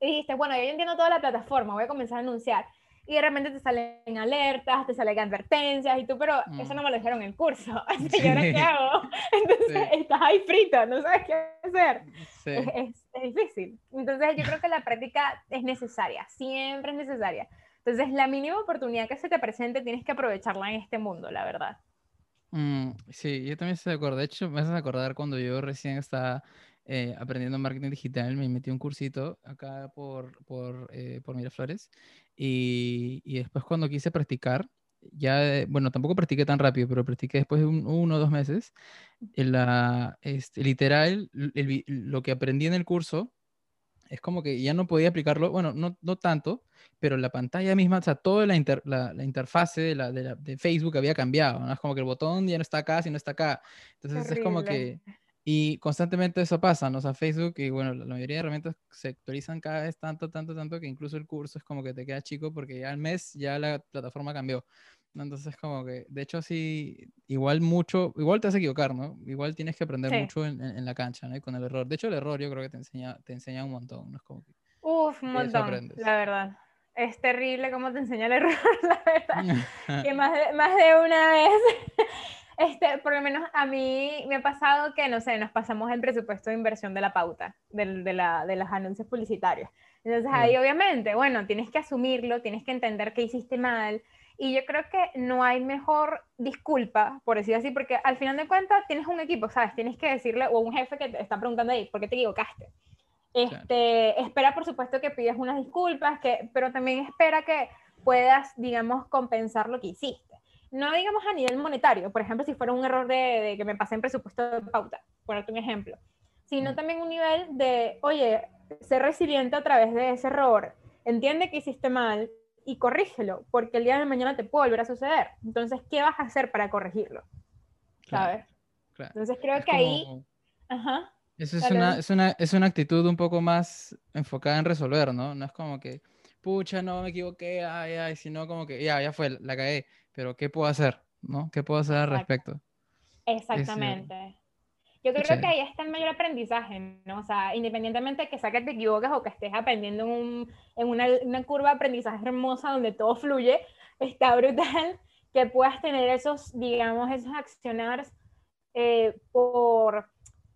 y dijiste, bueno, yo entiendo toda la plataforma, voy a comenzar a anunciar. Y de repente te salen alertas, te salen advertencias y tú, pero eso mm. no me lo dijeron en el curso. ¿Y ahora qué hago? Entonces estás ahí frito, no sabes qué hacer. Es, es, es, difícil. Entonces yo creo que la práctica es necesaria, siempre es necesaria. Entonces, la mínima oportunidad que se te presente tienes que aprovecharla en este mundo, la verdad.
Mm, sí, yo también estoy de acuerdo. De hecho, me haces acordar cuando yo recién estaba eh, aprendiendo marketing digital, me metí un cursito acá por, por, eh, por Miraflores y, y, después cuando quise practicar, ya, bueno, tampoco practiqué tan rápido, pero practiqué después de uno o dos meses, en la, este, literal, lo que aprendí en el curso es como que ya no podía aplicarlo, bueno, no, no tanto, pero la pantalla misma, o sea, toda la, la, la interfase de, la, de, de, Facebook había cambiado, ¿no? Es como que el botón ya no está acá, sino está acá. Entonces es como que, y constantemente eso pasa, ¿no? O sea, Facebook y bueno, la mayoría de herramientas se actualizan cada vez tanto, tanto, tanto que incluso el curso es como que te queda chico porque ya al mes ya la plataforma cambió. Entonces, como que, de hecho, sí, igual mucho, igual te a equivocar, ¿no? Igual tienes que aprender mucho en, en, la cancha, ¿no? Y con el error. De hecho, el error yo creo que te enseña, te enseña un montón, ¿no? Es como que...
Uf, un montón, la verdad. Es terrible cómo te enseña el error, la verdad. que más de, más de una vez, este, por lo menos a mí me ha pasado que, no sé, nos pasamos el presupuesto de inversión de la pauta, de, de, la, de los anuncios publicitarios. Entonces ahí obviamente, bueno, tienes que asumirlo, tienes que entender que hiciste mal, y yo creo que no hay mejor disculpa, por decir así, porque al final de cuentas tienes un equipo, ¿sabes? Tienes que decirle, o un jefe que te está preguntando ahí, ¿por qué te equivocaste? Este, Espera, por supuesto, que pidas unas disculpas, que, pero también espera que puedas, digamos, compensar lo que hiciste. No digamos a nivel monetario, por ejemplo, si fuera un error de, de que me pasé en presupuesto de pauta, ponerte un ejemplo, sino también un nivel de, oye, ser resiliente a través de ese error, entiende que hiciste mal, y corrígelo, porque el día de mañana te puede volver a suceder. Entonces, ¿qué vas a hacer para corregirlo? ¿Sabes? Entonces, creo que ahí... Ajá.
Eso es una, es, una, es una actitud un poco más enfocada en resolver, ¿no? No es como que, pucha, no, me equivoqué, ay, ay, sino como que, ya, ya fue, la cagué, pero ¿qué puedo hacer? ¿No? ¿Qué puedo hacer al respecto?
Exactamente. Yo creo que ahí está el mayor aprendizaje, ¿no? O sea, independientemente de que sea que te equivoques o que estés aprendiendo en, un, en una, una, curva de aprendizaje hermosa donde todo fluye, está brutal que puedas tener esos, digamos, esos accionar eh, por,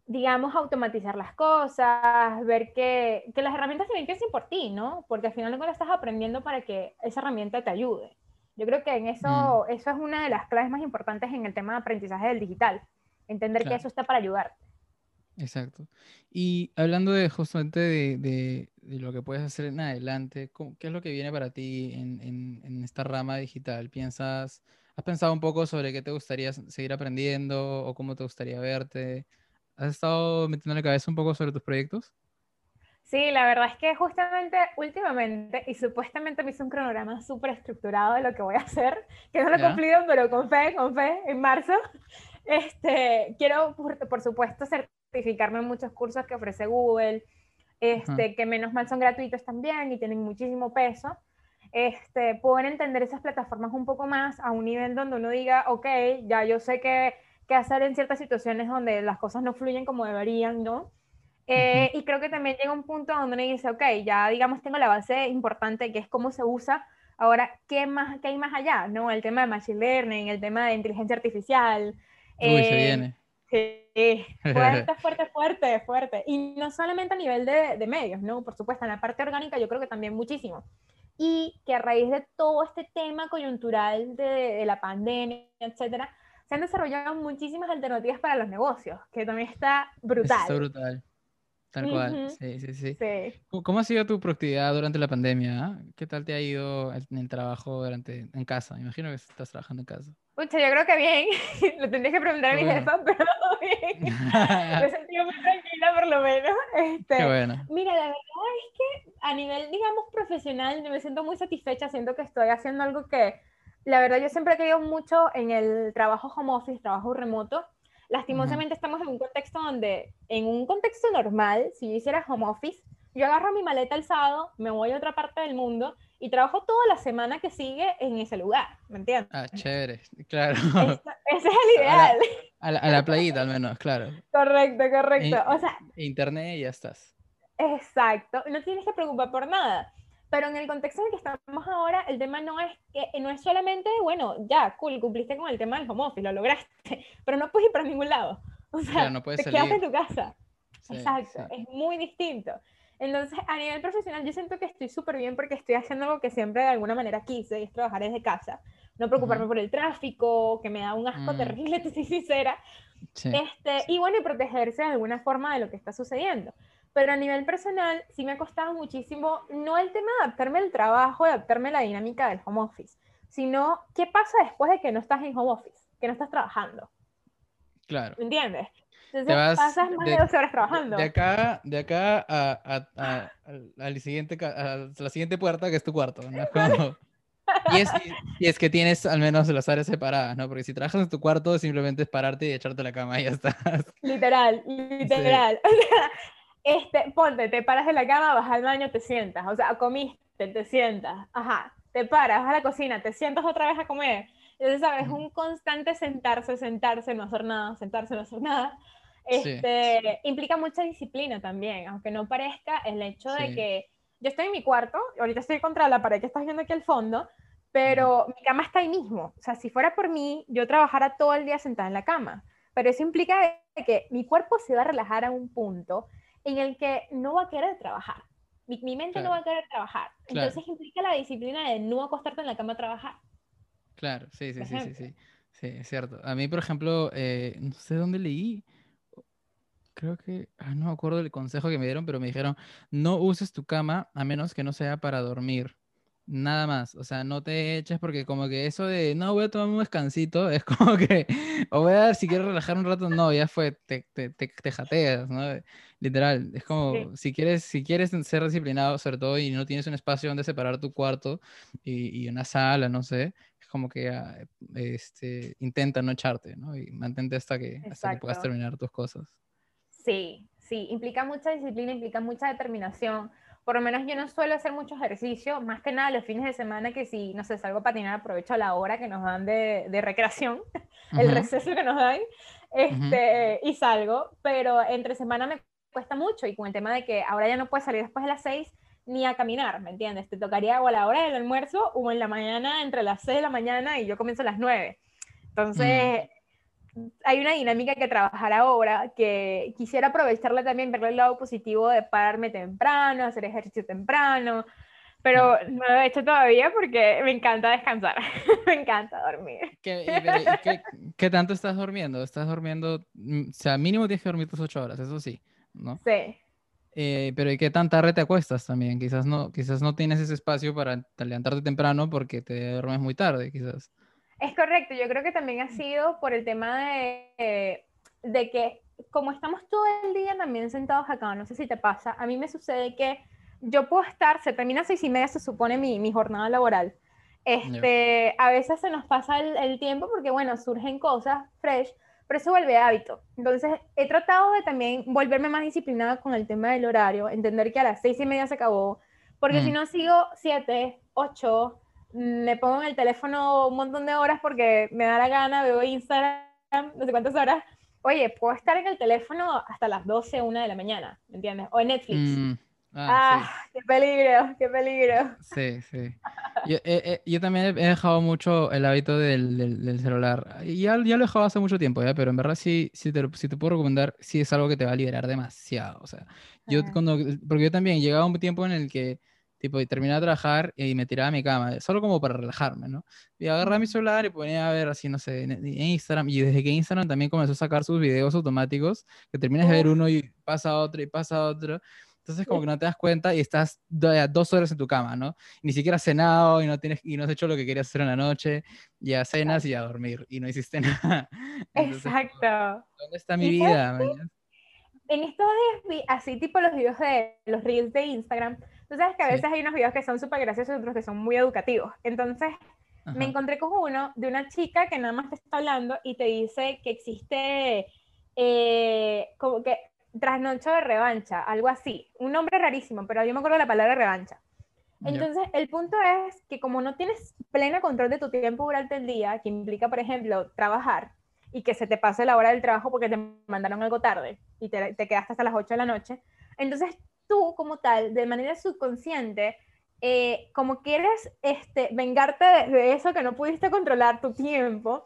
digamos, automatizar las cosas, ver que, que las herramientas también piensen por ti, ¿no? Porque al final cuentas estás aprendiendo para que esa herramienta te ayude. Yo creo que en eso, mm. eso es una de las claves más importantes en el tema de aprendizaje del digital entender que eso está para ayudar.
Exacto. Y hablando de justamente de, de, lo que puedes hacer en adelante, ¿qué es lo que viene para ti en, en, esta rama digital? ¿Piensas, has pensado un poco sobre qué te gustaría seguir aprendiendo o cómo te gustaría verte? ¿Has estado metiendo la cabeza un poco sobre tus proyectos?
Sí, la verdad es que justamente últimamente, y supuestamente me hice un cronograma súper estructurado de lo que voy a hacer, que no lo he cumplido, pero con fe, con fe, en marzo, Este, quiero, por, supuesto, certificarme en muchos cursos que ofrece Google, este, que menos mal son gratuitos también y tienen muchísimo peso. Este, poder entender esas plataformas un poco más a un nivel donde uno diga, ok, ya yo sé qué, qué hacer en ciertas situaciones donde las cosas no fluyen como deberían, ¿no? Eh, y creo que también llega un punto donde uno dice, ok, ya digamos tengo la base importante que es cómo se usa, ahora, ¿qué, más, qué hay más allá? ¿no? El tema de Machine Learning, el tema de inteligencia artificial.
Uy, se eh, viene.
Sí, fuerte, fuerte, fuerte, fuerte. Y no solamente a nivel de, de, medios, ¿no? Por supuesto, en la parte orgánica yo creo que también muchísimo. Y que a raíz de todo este tema coyuntural de, de la pandemia, etcétera, se han desarrollado muchísimas alternativas para los negocios, que también está brutal.
Está brutal. Tal cual, sí, sí, sí, ¿Cómo ha sido tu productividad durante la pandemia? Ah? ¿Qué tal te ha ido en el trabajo durante, en casa? Imagino que estás trabajando en casa.
Pucha, yo creo que bien. Lo tendrías que preguntar a mi jefa, pero bien. Me he sentido muy tranquila por lo menos. Este,
Qué bueno.
Mira, la verdad es que a nivel, digamos, profesional, me siento muy satisfecha. Siento que estoy haciendo algo que, la verdad, yo siempre he querido mucho en el trabajo home office, trabajo remoto Lastimosamente estamos en un contexto donde, en un contexto normal, si yo hiciera home office, yo agarro mi maleta el sábado, me voy a otra parte del mundo y trabajo toda la semana que sigue en ese lugar, ¿me entiendes?
Ah, chévere, claro.
ese es el ideal.
A la, a, playita al menos, claro.
Correcto, correcto. o sea,
internet y ya estás.
Exacto, no tienes que preocupar por nada. Pero en el contexto en el que estamos ahora, el tema no es que no es solamente, bueno, ya, cool, cumpliste con el tema del home office, lo lograste, pero no puedes ir para ningún lado. O sea, no puedes te quedas en tu casa. Exacto, es muy distinto. Entonces, a nivel profesional, yo siento que estoy súper bien porque estoy haciendo algo que siempre de alguna manera quise, y es trabajar desde casa. No preocuparme por el tráfico, que me da un asco mm. terrible, te soy sincera. Este, y bueno, y protegerse de alguna forma de lo que está sucediendo. Pero a nivel personal, sí me ha costado muchísimo, no el tema de adaptarme al trabajo, de adaptarme a la dinámica del home office, sino qué pasa después de que no estás en home office, que no estás trabajando.
Claro.
¿Me entiendes? Entonces pasas más de, 12 horas trabajando.
De acá, de acá a, a, a, siguiente, a, la siguiente puerta, que es tu cuarto. y, es, y, es, que tienes al menos las áreas separadas, ¿no? Porque si trabajas en tu cuarto, simplemente es pararte y echarte la cama y ya estás.
Literal, literal. Este, ponte, te paras de la cama, vas al baño, te sientas, o sea, comiste, te sientas, ajá, te paras, vas a la cocina, te sientas otra vez a comer. Entonces, ¿sabes? Un constante sentarse, sentarse, no hacer nada, sentarse, no hacer nada. Este, Implica mucha disciplina también, aunque no parezca el hecho de que yo estoy en mi cuarto, ahorita estoy contra la pared que estás viendo aquí al fondo, pero mi cama está ahí mismo. O sea, si fuera por mí, yo trabajara todo el día sentada en la cama. Pero eso implica que mi cuerpo se va a relajar a un punto en el que no va a querer trabajar. Mi, mi mente no va a querer trabajar. Entonces implica la disciplina de no acostarte en la cama a trabajar.
Claro, sí, sí, sí, sí, sí, sí. es cierto. A mí, por ejemplo, eh, no sé dónde leí, creo que, ah, no me acuerdo del consejo que me dieron, pero me dijeron, no uses tu cama a menos que no sea para dormir. Nada más, o sea, no te eches porque como que eso de, no, voy a tomar un descansito, es como que, o voy a ver si quiero relajar un rato, no, ya fue, te, te, te, jateas, ¿no? Literal, es como, si, quieres, si quieres ser disciplinado, sobre todo, y no tienes un espacio donde separar tu cuarto y, y una sala, no sé, es como que ah, este, intenta no echarte, ¿no? Y mantente hasta que, hasta que puedas terminar tus cosas.
Sí, sí, implica mucha disciplina, implica mucha determinación por lo menos yo no suelo hacer mucho ejercicio, más que nada los fines de semana que si, no sé, salgo a patinar, aprovecho la hora que nos dan de, de recreación, el receso que nos dan, este, y salgo, pero entre semana me cuesta mucho y con el tema de que ahora ya no puedes salir después de las seis ni a caminar, ¿me entiendes? Te tocaría o a la hora del almuerzo o en la mañana, entre las seis de la mañana y yo comienzo a las nueve. Entonces, mm hay una dinámica que trabajar ahora que quisiera aprovecharla también, verle el lado positivo de pararme temprano, hacer ejercicio temprano, pero no lo he hecho todavía porque me encanta descansar, me encanta dormir.
¿Qué, qué, tanto estás durmiendo? ¿Estás durmiendo, mm, o sea, mínimo tienes que dormir tus ocho horas, eso sí, ¿no?
Sí.
Eh, pero ¿y qué tan tarde te acuestas también? Quizás no, quizás no tienes ese espacio para levantarte temprano porque te duermes muy tarde, quizás.
Es correcto, yo creo que también ha sido por el tema de, de que como estamos todo el día también sentados acá, no sé si te pasa, a mí me sucede que yo puedo estar, se termina a seis y media, se supone mi, mi jornada laboral. Este, A veces se nos pasa el, el, tiempo porque, bueno, surgen cosas fresh, pero eso vuelve hábito. Entonces, he tratado de también volverme más disciplinada con el tema del horario, entender que a las seis y media se acabó, porque si mm. no sigo siete, ocho, me pongo en el teléfono un montón de horas porque me da la gana, veo Instagram, no sé cuántas horas. Oye, puedo estar en el teléfono hasta las 12, una de la mañana, ¿me entiendes? O en Netflix. Mm. Ah, ah qué peligro, qué peligro.
Sí, sí. Yo, eh, yo, también he dejado mucho el hábito del, del, celular. Y ya, ya, lo he dejado hace mucho tiempo, ¿ya? Pero en verdad sí, sí, te, sí te puedo recomendar, sí es algo que te va a liberar demasiado. O sea, yo ah. cuando, porque yo también llegaba un tiempo en el que, tipo, terminaba de trabajar y me tiraba a mi cama, solo como para relajarme, ¿no? Y agarraba mi celular y ponía a ver así, no sé, en, Instagram. Y desde que Instagram también comenzó a sacar sus videos automáticos, que terminas de ver uno y pasa otro y pasa otro entonces como que no te das cuenta y estás dos horas en tu cama, ¿no? Ni siquiera has cenado y no, tienes, y no has hecho lo que querías hacer en la noche, ya cenas y a dormir y no hiciste nada.
Exacto.
¿Dónde está mi vida?
En estos días así tipo los videos de los reels de Instagram, tú sabes que a veces hay unos videos que son súper graciosos y otros que son muy educativos. Entonces me encontré con uno de una chica que nada más te está hablando y te dice que existe eh, como que trasnocho de revancha, algo así. Un nombre rarísimo, pero yo me acuerdo la palabra revancha. Entonces, el punto es que como no tienes pleno control de tu tiempo durante el día, que implica, por ejemplo, trabajar y que se te pase la hora del trabajo porque te mandaron algo tarde y te, te quedaste hasta las 8 de la noche, entonces tú como tal, de manera subconsciente, eh, como quieres este, vengarte de, eso que no pudiste controlar tu tiempo,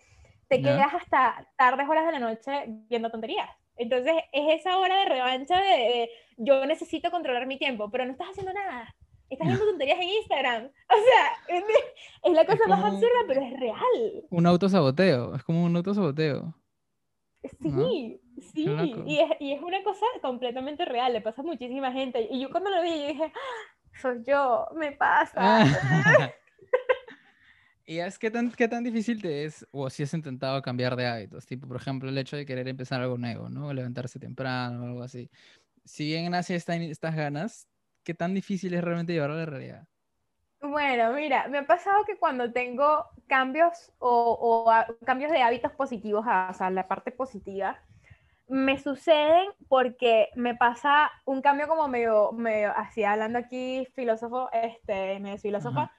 te quedas hasta tardes horas de la noche viendo tonterías. Entonces es esa hora de revancha de, yo necesito controlar mi tiempo, pero no estás haciendo nada. Estás viendo tonterías en Instagram. O sea, es, la cosa más absurda, pero es real.
Un autosaboteo, es como un autosaboteo.
Sí, sí, y es, y es, una cosa completamente real, le pasa a muchísima gente. Y yo cuando lo vi, yo dije, ah, soy yo, me pasa.
¿Y es qué tan, qué tan difícil te es, o si has intentado cambiar de hábitos? Tipo, por ejemplo, el hecho de querer empezar algo nuevo, ¿no? Levantarse temprano o algo así. Si bien nace esta, estas ganas, ¿qué tan difícil es realmente llevarlo a la realidad?
Bueno, mira, me ha pasado que cuando tengo cambios o, cambios de hábitos positivos, o sea, la parte positiva, me suceden porque me pasa un cambio como medio, medio así hablando aquí filósofo, este, medio filósofo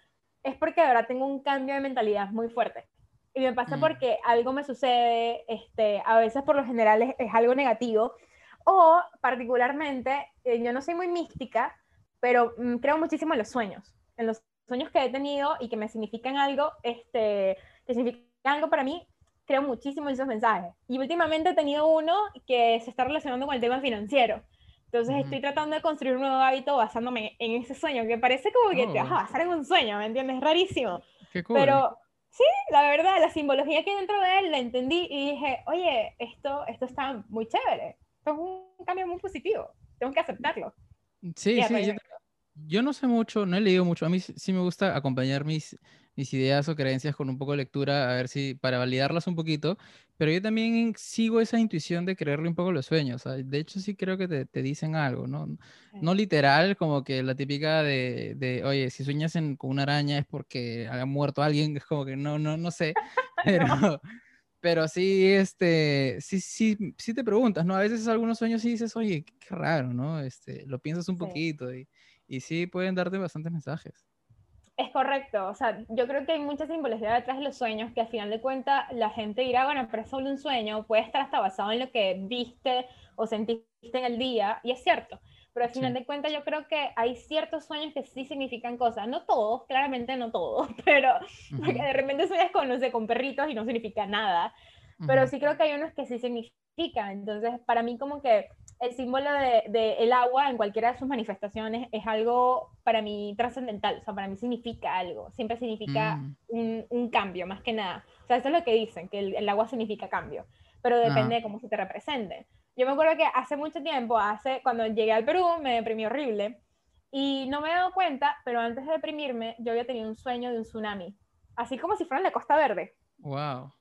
es porque ahora tengo un cambio de mentalidad muy fuerte. Y me pasa mm. porque algo me sucede, este, a veces por lo general es, algo negativo, o particularmente, eh, yo no soy muy mística, pero mm, creo muchísimo en los sueños, en los sueños que he tenido y que me significan algo, este, que significan algo para mí, creo muchísimo en esos mensajes. Y últimamente he tenido uno que se está relacionando con el tema financiero. Entonces estoy tratando de construir un nuevo hábito basándome en ese sueño, que parece como que te vas a oh. basar en un sueño, ¿me entiendes? Es rarísimo.
Qué cool.
Pero sí, la verdad, la simbología que hay dentro de él la entendí y dije, oye, esto, esto está muy chévere. Esto es un cambio muy positivo. Tengo que aceptarlo.
Sí, sí. Yo, no sé mucho, no he leído mucho. A mí sí me gusta acompañar mis, mis ideas o creencias con un poco de lectura, a ver si, para validarlas un poquito, pero yo también sigo esa intuición de creerle un poco los sueños, de hecho sí creo que te, te dicen algo, ¿no? No literal, como que la típica de, de oye, si sueñas con una araña es porque ha muerto alguien, es como que no, no, no sé, pero... pero sí, este, sí, sí, sí te preguntas, ¿no? A veces algunos sueños sí dices, oye, qué raro, ¿no? Este, lo piensas un poquito y, y sí pueden darte bastantes mensajes.
Es correcto, o sea, yo creo que hay mucha simbología detrás de los sueños que al final de cuentas la gente dirá, bueno, pero es solo un sueño, puede estar hasta basado en lo que viste o sentiste en el día, y es cierto, pero al final de cuentas yo creo que hay ciertos sueños que sí significan cosas, no todos, claramente no todos, pero de repente sueñas con, no sé, con perritos y no significa nada, pero sí creo que hay unos que sí significan, entonces para mí como que el símbolo del de, el agua en cualquiera de sus manifestaciones es algo para mí trascendental, o sea, para mí significa algo, siempre significa mm. un, un, cambio, más que nada. O sea, eso es lo que dicen, que el, agua significa cambio, pero depende de cómo se te represente. Yo me acuerdo que hace mucho tiempo, hace, cuando llegué al Perú, me deprimí horrible y no me he dado cuenta, pero antes de deprimirme, yo había tenido un sueño de un tsunami, así como si fuera en la Costa Verde.
Wow.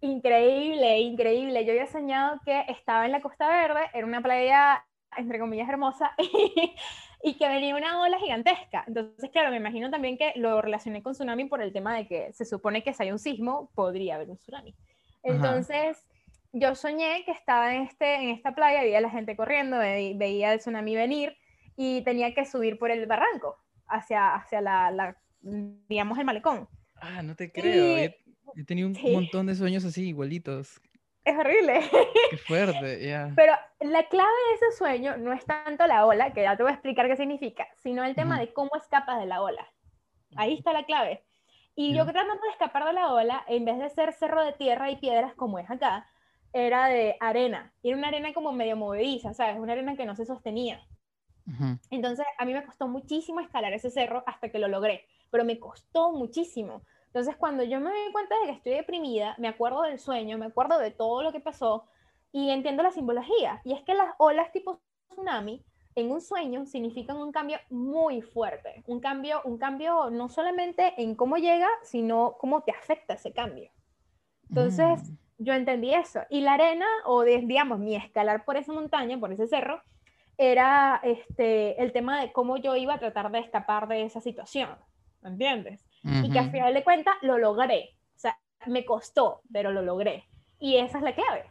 Increíble, increíble. Yo había soñado que estaba en la Costa Verde, era una playa, entre comillas, hermosa, y, que venía una ola gigantesca. Entonces, claro, me imagino también que lo relacioné con tsunami por el tema de que se supone que si hay un sismo, podría haber un tsunami. Entonces, yo soñé que estaba en, este, en esta playa, veía a la gente corriendo, veía el tsunami venir y tenía que subir por el barranco hacia, hacia la, digamos, el malecón.
Ah, no te creo. He, tenido un montón de sueños así, igualitos.
Es horrible.
Qué fuerte, ya.
Pero la clave de ese sueño no es tanto la ola, que ya te voy a explicar qué significa, sino el tema de cómo escapas de la ola. Ahí está la clave. Y yo tratando de escapar de la ola, en vez de ser cerro de tierra y piedras como es acá, era de arena. Y era una arena como medio movediza, ¿sabes? Una arena que no se sostenía. Entonces, a mí me costó muchísimo escalar ese cerro hasta que lo logré, pero me costó muchísimo. Entonces, cuando yo me doy cuenta de que estoy deprimida, me acuerdo del sueño, me acuerdo de todo lo que pasó y entiendo la simbología. Y es que las olas tipo tsunami en un sueño significan un cambio muy fuerte, un cambio, un cambio no solamente en cómo llega, sino cómo te afecta ese cambio. Entonces, mm. yo entendí eso. Y la arena, o digamos, mi escalar por esa montaña, por ese cerro, era este, el tema de cómo yo iba a tratar de escapar de esa situación, ¿me entiendes? Y que al final de cuentas lo logré, o sea, me costó, pero lo logré. Y esa es la clave.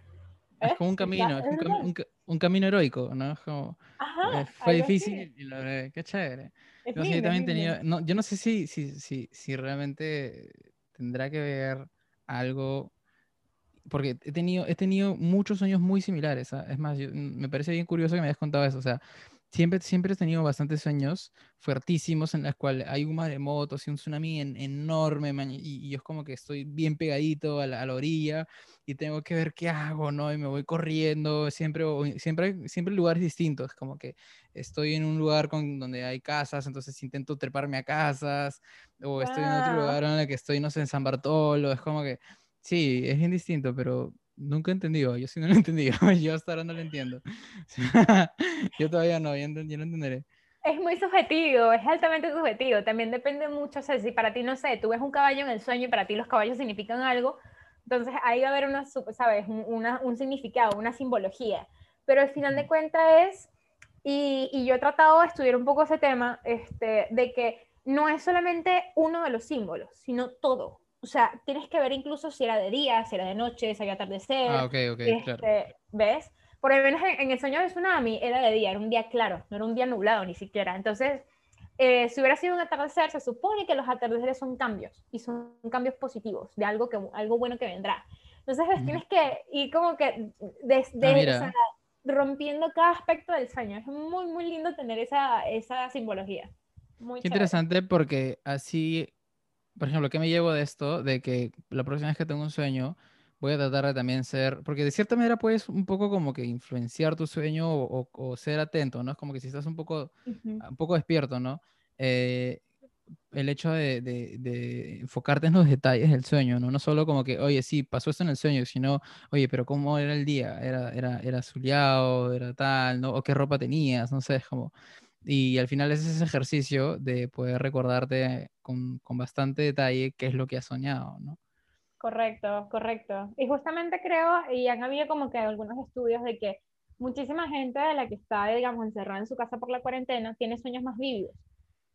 Es como un camino, es un, camino heroico, ¿no? Es como, eh, fue difícil y lo logré, qué chévere. Yo, también no, yo no sé si, si, si, si realmente tendrá que ver algo porque he tenido, he tenido muchos sueños muy similares. ¿ah? Es más, mm, me parece bien curioso que me hayas contado eso. O sea, siempre, siempre he tenido bastantes sueños fuertísimos en los cuales hay un maremoto, y un tsunami enorme, y, yo es como que estoy bien pegadito a la, orilla y tengo que ver qué hago, ¿no? Y me voy corriendo, siempre, siempre, siempre lugares distintos, como que estoy en un lugar con, donde hay casas, entonces intento treparme a casas, o estoy en otro lugar en el que estoy, no sé, en San Bartolo, es como que Sí, es bien distinto, pero nunca he entendido. Yo sí no lo he entendido. Yo hasta ahora no lo entiendo. yo todavía no, yo, no entenderé.
Es muy subjetivo, es altamente subjetivo. También depende mucho, o sea, si para ti, no sé, tú ves un caballo en el sueño y para ti los caballos significan algo, entonces ahí va a haber una, ¿sabes? Una, un significado, una simbología. Pero al final de cuentas es, y, y, yo he tratado de estudiar un poco ese tema, este, de que no es solamente uno de los símbolos, sino todo o sea, tienes que ver incluso si era de día, si era de noche, si había atardecer.
Ah, ok, ok, claro.
Este, ¿Ves? Por lo menos en, el sueño de tsunami era de día, era un día claro, no era un día nublado ni siquiera. Entonces, eh, si hubiera sido un atardecer, se supone que los atardeceres son cambios y son cambios positivos de algo, que, algo bueno que vendrá. Entonces, tienes que ir como que desde, ah, rompiendo cada aspecto del sueño. Es muy, muy lindo tener esa, esa simbología.
Muy Qué interesante porque así por ejemplo, ¿qué me llevo de esto? De que la próxima vez que tengo un sueño, voy a tratar de también ser, porque de cierta manera puedes un poco como que influenciar tu sueño o, ser atento, ¿no? Es como que si estás un poco, un poco despierto, ¿no? Eh, el hecho de, de, enfocarte en los detalles del sueño, ¿no? No solo como que, oye, sí, pasó esto en el sueño, sino, oye, pero ¿cómo era el día? ¿Era, era, era soleado? ¿Era tal? ¿no? ¿O qué ropa tenías? No sé, es como y al final es ese ejercicio de poder recordarte con, con, bastante detalle qué es lo que has soñado, ¿no?
Correcto, correcto. Y justamente creo, y han habido como que algunos estudios de que muchísima gente de la que está, digamos, encerrada en su casa por la cuarentena tiene sueños más vívidos.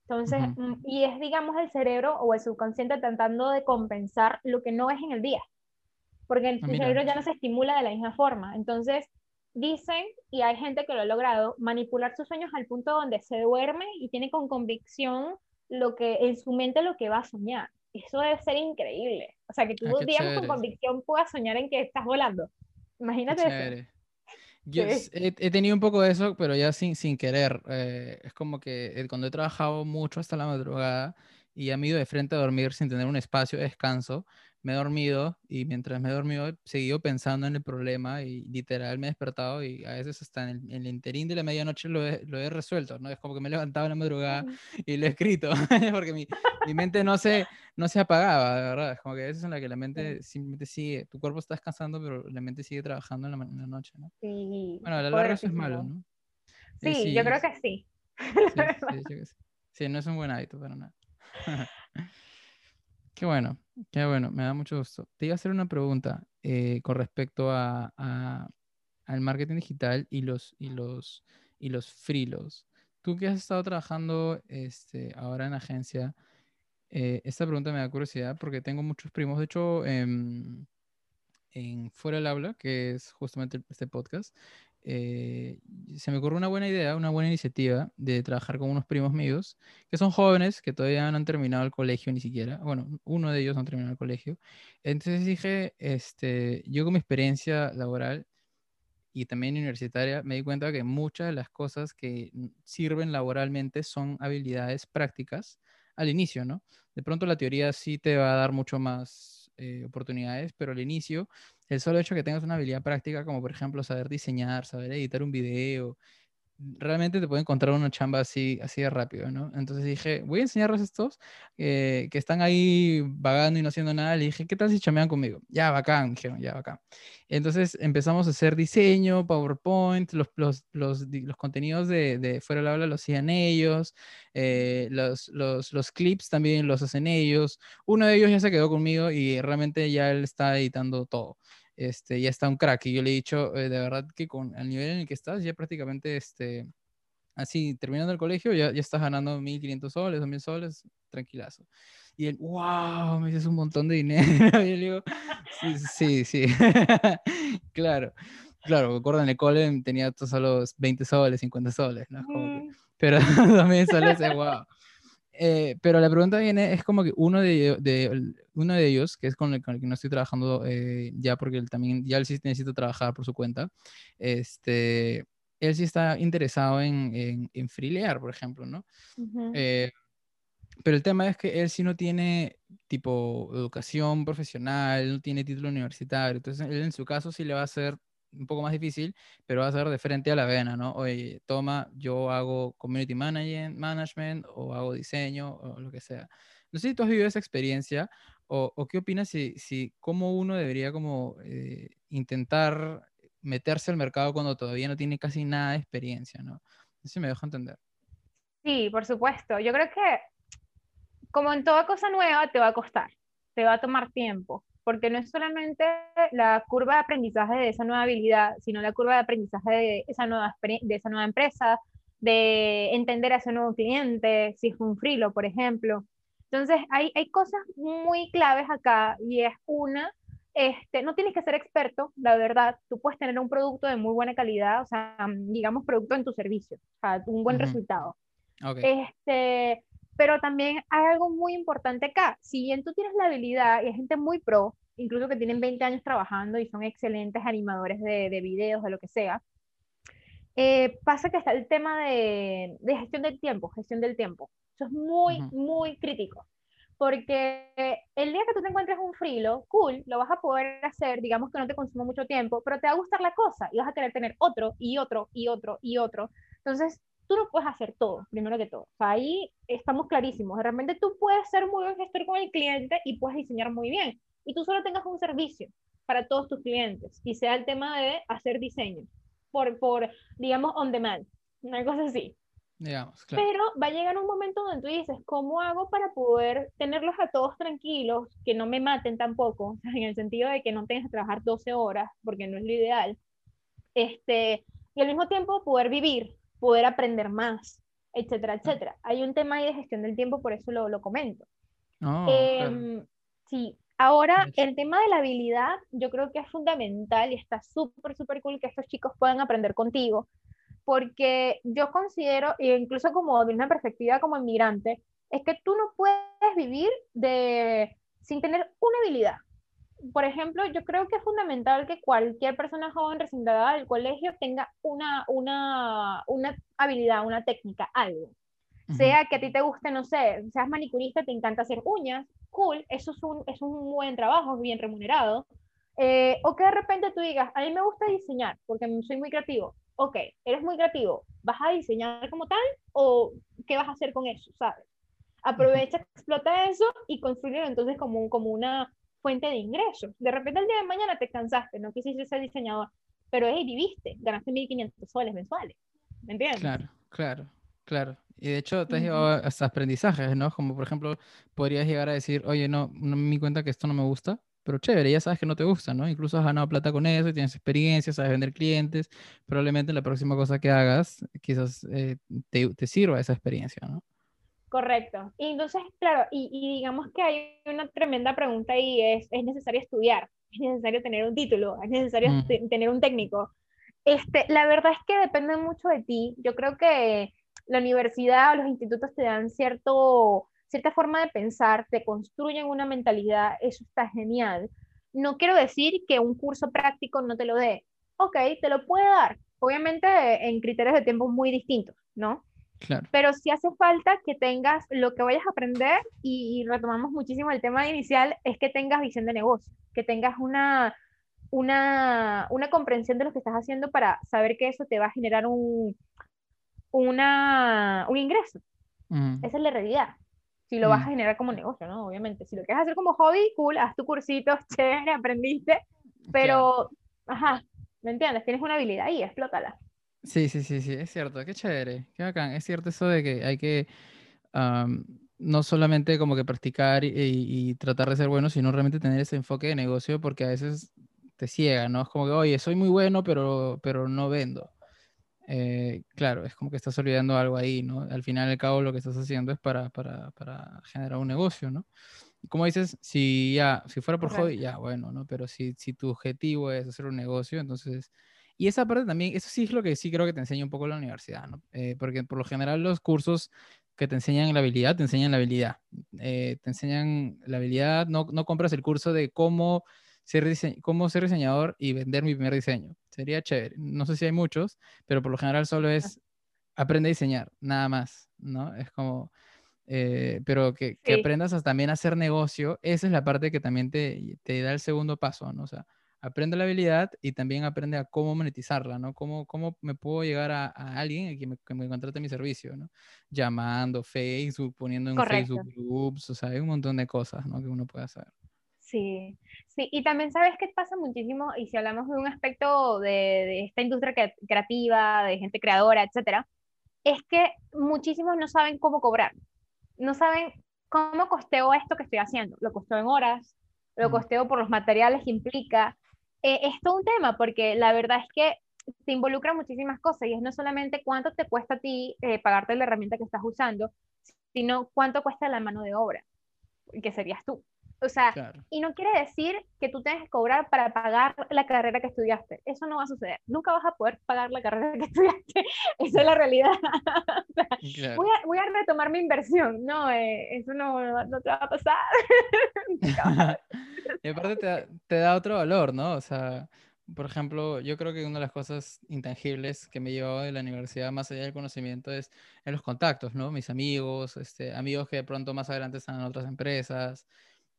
Entonces, mm, y es, digamos, el cerebro o el subconsciente tratando de compensar lo que no es en el día, porque el ah, cerebro ya no se estimula de la misma forma. Entonces, dicen, y hay gente que lo ha logrado, manipular sus sueños al punto donde se duerme y tiene con convicción lo que en su mente lo que va a soñar. Eso debe ser increíble. O sea, que tú, ah, digamos, con convicción puedas soñar en que estás volando. Imagínate eso.
Yo he, tenido un poco de eso, pero ya sin, sin querer. Eh, es como que eh, cuando he trabajado mucho hasta la madrugada y he ido de frente a dormir sin tener un espacio de descanso, me he dormido y mientras me he dormido he seguido pensando en el problema y literal me he despertado y a veces hasta en el, interín de la medianoche lo he, lo he, resuelto, ¿no? Es como que me he levantado en la madrugada y lo he escrito, porque mi, mi, mente no se, no se apagaba, de verdad, es como que a veces en la que la mente simplemente sigue, tu cuerpo está descansando, pero la mente sigue trabajando en la, noche, ¿no?
Sí.
Bueno, a la larga eso es malo, ¿no?
Sí, yo creo que sí.
Sí, sí, no es un buen hábito para nada. Qué bueno, qué bueno, me da mucho gusto. Te iba a hacer una pregunta eh, con respecto a, al marketing digital y los, y los, y los freelos. Tú que has estado trabajando este, ahora en agencia, eh, esta pregunta me da curiosidad porque tengo muchos primos. De hecho, em, en Fuera del Habla, que es justamente este podcast, eh, se me ocurrió una buena idea, una buena iniciativa de trabajar con unos primos míos, que son jóvenes, que todavía no han terminado el colegio ni siquiera. Bueno, uno de ellos no ha terminado el colegio. Entonces dije, este, yo con mi experiencia laboral y también universitaria, me di cuenta que muchas de las cosas que sirven laboralmente son habilidades prácticas al inicio, ¿no? De pronto la teoría sí te va a dar mucho más eh, oportunidades, pero al inicio el solo hecho de que tengas una habilidad práctica, como por ejemplo saber diseñar, saber editar un video, realmente te puede encontrar una chamba así, así de rápido, ¿no? Entonces dije, voy a enseñarles estos eh, que están ahí vagando y no haciendo nada. Le dije, ¿qué tal si chamean conmigo? Ya, bacán, dijeron, ya, bacán. Entonces empezamos a hacer diseño, PowerPoint, los, los, los, los contenidos de, de, fuera del aula los hacían ellos, eh, los clips también los hacen ellos. Uno de ellos ya se quedó conmigo y realmente ya él está editando todo este, ya está un crack. Y yo le he dicho, eh, de verdad que con el nivel en el que estás, ya prácticamente, este, así, terminando el colegio, ya, ya estás ganando 1.500 soles, 2.000 soles, tranquilazo. Y él, wow, me dices un montón de dinero. y yo le digo, sí, sí, sí. claro, claro, recuerdo en el cole tenía solo 20 soles, 50 soles, ¿no? Mm. pero también soles, wow. Eh, pero la pregunta viene, es como que uno de, de uno de ellos, que es con el, con el que no estoy trabajando eh, ya porque él también, ya él sí necesita trabajar por su cuenta, este, él sí está interesado en, en, en freelear, por ejemplo, ¿no? Eh, pero el tema es que él sí no tiene tipo educación profesional, no tiene título universitario, entonces él en su caso sí le va a hacer un poco más difícil, pero va a ser de frente a la vena, ¿no? Oye, toma, yo hago community management o hago diseño o lo que sea. No sé si tú has vivido esa experiencia o, o qué opinas si, si cómo uno debería como eh, intentar meterse al mercado cuando todavía no tiene casi nada de experiencia, ¿no? No sé si me dejo entender.
Sí, por supuesto. Yo creo que como en toda cosa nueva te va a costar, te va a tomar tiempo porque no es solamente la curva de aprendizaje de esa nueva habilidad, sino la curva de aprendizaje de esa nueva, de esa nueva empresa, de entender a ese nuevo cliente, si es un frilo, por ejemplo. Entonces, hay, hay cosas muy claves acá y es una, este, no tienes que ser experto, la verdad, tú puedes tener un producto de muy buena calidad, o sea, digamos, producto en tu servicio, o sea, un buen resultado. Este, pero también hay algo muy importante acá. Si bien tú tienes la habilidad y hay gente muy pro, incluso que tienen 20 años trabajando y son excelentes animadores de, de videos, de lo que sea, eh, pasa que está el tema de, de, gestión del tiempo, gestión del tiempo. Eso es muy, muy crítico. Porque el día que tú te encuentres un frilo, cool, lo vas a poder hacer, digamos que no te consume mucho tiempo, pero te va a gustar la cosa y vas a querer tener otro y otro y otro y otro. Entonces, tú no puedes hacer todo, primero que todo. O sea, ahí estamos clarísimos. De repente tú puedes ser muy buen gestor con el cliente y puedes diseñar muy bien. Y tú solo tengas un servicio para todos tus clientes y sea el tema de hacer diseño por, por digamos, on demand, una cosa así.
Digamos,
claro. Pero va a llegar un momento donde tú dices, ¿cómo hago para poder tenerlos a todos tranquilos, que no me maten tampoco, en el sentido de que no tengas que trabajar 12 horas, porque no es lo ideal, este, y al mismo tiempo poder vivir, poder aprender más, etcétera, etcétera. Hay un tema ahí de gestión del tiempo, por eso lo, lo comento.
Oh, em,
sí, ahora el tema de la habilidad yo creo que es fundamental y está súper, súper cool que estos chicos puedan aprender contigo, porque yo considero, e incluso como de una perspectiva como inmigrante, es que tú no puedes vivir de, sin tener una habilidad por ejemplo, yo creo que es fundamental que cualquier persona joven recién graduada del colegio tenga una, una, una habilidad, una técnica, algo. Sea que a ti te guste, no sé, seas manicurista, te encanta hacer uñas, cool, eso es un, es un buen trabajo, bien remunerado. Eh, o que de repente tú digas, a mí me gusta diseñar porque soy muy creativo. Ok, eres muy creativo, ¿vas a diseñar como tal o qué vas a hacer con eso, sabes? Aprovecha, explota eso y construye entonces como, como una, fuente de ingresos. De repente el día de mañana te cansaste, no quisiste ser diseñador, pero hey, viviste, ganaste 1.500 soles mensuales. ¿Me entiendes?
Claro, claro, claro. Y de hecho te has llevado hasta aprendizajes, ¿no? Como por ejemplo, podrías llegar a decir, oye, no, no me di cuenta que esto no me gusta, pero chévere, ya sabes que no te gusta, ¿no? Incluso has ganado plata con eso, tienes experiencia, sabes vender clientes, probablemente la próxima cosa que hagas quizás eh, te, te, sirva esa experiencia, ¿no?
Correcto. Y entonces, claro, y, y, digamos que hay una tremenda pregunta y es, ¿es necesario estudiar? ¿Es necesario tener un título? ¿Es necesario mm. tener un técnico? Este, la verdad es que depende mucho de ti. Yo creo que la universidad o los institutos te dan cierto, cierta forma de pensar, te construyen una mentalidad, eso está genial. No quiero decir que un curso práctico no te lo dé. Ok, te lo puede dar, obviamente en criterios de tiempo muy distintos, ¿no?
Claro.
Pero sí hace falta que tengas lo que vayas a aprender y, retomamos muchísimo el tema inicial, es que tengas visión de negocio, que tengas una, una, una comprensión de lo que estás haciendo para saber que eso te va a generar un, una, un ingreso. Esa es la realidad. Si lo vas a generar como negocio, ¿no? Obviamente. Si lo quieres hacer como hobby, cool, haz tu cursito, chévere, aprendiste, pero, ajá, ¿me entiendes? Tienes una habilidad ahí, explótala.
Sí, sí, sí, sí, es cierto, qué chévere, qué bacán. Es cierto eso de que hay que no solamente como que practicar y, tratar de ser bueno, sino realmente tener ese enfoque de negocio porque a veces te ciega, ¿no? Es como que, oye, soy muy bueno, pero, pero no vendo. Eh, claro, es como que estás olvidando algo ahí, ¿no? Al final y al cabo lo que estás haciendo es para, para, para generar un negocio, ¿no? Y como dices, si ya, si fuera por hobby, ya, bueno, ¿no? Pero si, si tu objetivo es hacer un negocio, entonces y esa parte también, eso sí es lo que sí creo que te enseña un poco la universidad, ¿no? Eh, porque por lo general los cursos que te enseñan la habilidad, te enseñan la habilidad. Eh, te enseñan la habilidad, no, no compras el curso de cómo ser, cómo ser diseñador y vender mi primer diseño. Sería chévere. No sé si hay muchos, pero por lo general solo es aprende a diseñar, nada más, ¿no? Es como... Eh, pero que, que aprendas a, también a hacer negocio, esa es la parte que también te, te da el segundo paso, ¿no? O sea, aprende la habilidad y también aprende a cómo monetizarla, ¿no? Cómo, cómo me puedo llegar a, alguien que me, que me contrate mi servicio, ¿no? Llamando, Facebook, poniendo en Facebook Groups, o sea, hay un montón de cosas, ¿no? Que uno puede hacer.
Sí, sí, y también sabes que pasa muchísimo, y si hablamos de un aspecto de, de esta industria creativa, de gente creadora, etcétera, es que muchísimos no saben cómo cobrar, no saben cómo costeo esto que estoy haciendo, lo costeo en horas, lo costeo por los materiales que implica, eh, es todo un tema, porque la verdad es que te involucra muchísimas cosas y es no solamente cuánto te cuesta a ti eh, pagarte la herramienta que estás usando, sino cuánto cuesta la mano de obra, que serías tú. O sea, y no quiere decir que tú tengas que cobrar para pagar la carrera que estudiaste. Eso no va a suceder. Nunca vas a poder pagar la carrera que estudiaste. Esa es la realidad. voy, a, voy, a, retomar mi inversión. No, eh, eso no, no, te va a pasar.
y aparte te da, te da otro valor, ¿no? O sea, por ejemplo, yo creo que una de las cosas intangibles que me llevado de la universidad, más allá del conocimiento, es en los contactos, ¿no? Mis amigos, este, amigos que de pronto más adelante están en otras empresas,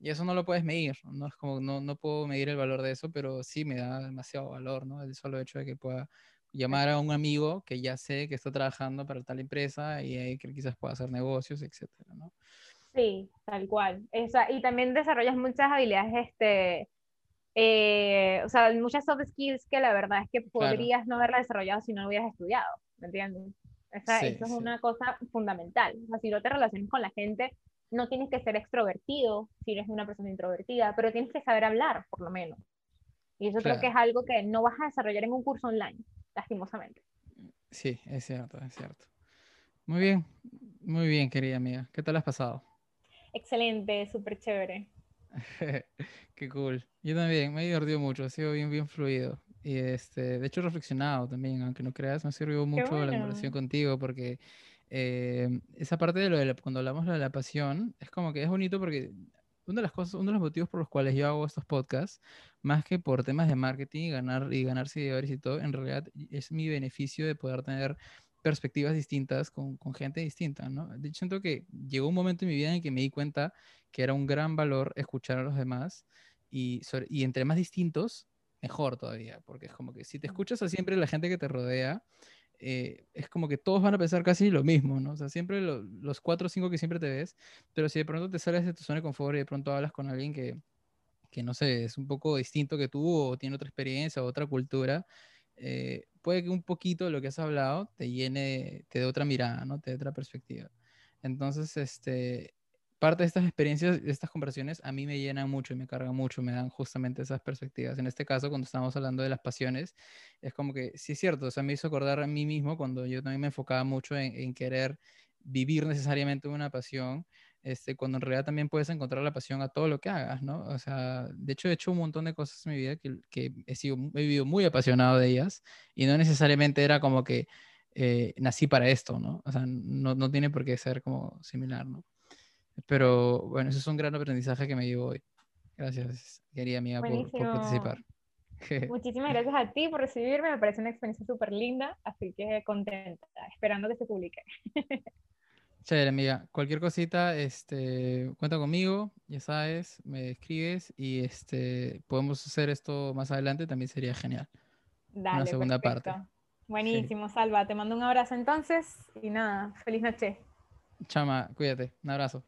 y eso no lo puedes medir, ¿no? Es como, no, no puedo medir el valor de eso, pero sí me da demasiado valor, ¿no? El solo hecho de que pueda llamar a un amigo que ya sé que está trabajando para tal empresa y ahí que quizás pueda hacer negocios, etcétera, ¿no?
Sí, tal cual. Esa, y también desarrollas muchas habilidades, este, eh, o sea, muchas soft skills que la verdad es que podrías no haberla desarrollado si no lo hubieras estudiado, ¿me entiendes? Esa, eso es una cosa fundamental. O sea, si no te relacionas con la gente, no tienes que ser extrovertido si eres una persona introvertida, pero tienes que saber hablar, por lo menos. Y eso creo que es algo que no vas a desarrollar en un curso online, lastimosamente.
Sí, es cierto, es cierto. Muy bien, muy bien, querida amiga. ¿Qué tal has pasado?
Excelente, súper chévere.
Qué cool. Yo también, me he divertido mucho, ha sido bien, bien fluido. Y este, de hecho, reflexionado también, aunque no creas, me ha servido mucho la conversación contigo porque eh, esa parte de lo de cuando hablamos de la pasión, es como que es bonito porque una de las cosas, uno de los motivos por los cuales yo hago estos podcasts, más que por temas de marketing y ganar, y ganar seguidores y todo, en realidad es mi beneficio de poder tener perspectivas distintas con, con gente distinta, ¿no? De hecho, siento que llegó un momento en mi vida en que me di cuenta que era un gran valor escuchar a los demás y, y entre más distintos, mejor todavía, porque es como que si te escuchas a siempre la gente que te rodea, eh, es como que todos van a pensar casi lo mismo, ¿no? O sea, siempre los cuatro o cinco que siempre te ves, pero si de pronto te sales de tu zona de confort y de pronto hablas con alguien que, que no sé, es un poco distinto que tú o tiene otra experiencia o otra cultura, eh, puede que un poquito de lo que has hablado te llene, te dé otra mirada, ¿no? Te dé otra perspectiva. Entonces, este, parte de estas experiencias, de estas conversaciones, a mí me llenan mucho y me cargan mucho, me dan justamente esas perspectivas. En este caso, cuando estamos hablando de las pasiones, es como que, sí es cierto, o sea, me hizo acordar a mí mismo cuando yo también me enfocaba mucho en, querer vivir necesariamente una pasión, este, cuando en realidad también puedes encontrar la pasión a todo lo que hagas, ¿no? O sea, de hecho he hecho un montón de cosas en mi vida que, que he, sido, he vivido muy apasionado de ellas y no necesariamente era como que eh, nací para esto, ¿no? O sea, no, no, tiene por qué ser como similar, ¿no? Pero bueno, eso es un gran aprendizaje que me llevo hoy. Gracias, querida amiga, por, por, participar.
Muchísimas gracias a ti por recibirme, me parece una experiencia súper linda, así que contenta, esperando que se publique.
Chévere, amiga. Cualquier cosita, este, cuenta conmigo, ya sabes, me escribes y este, podemos hacer esto más adelante, también sería genial.
Dale, Una segunda parte. Buenísimo, Salva. Te mando un abrazo entonces y nada, feliz noche.
Chama, cuídate. Un abrazo.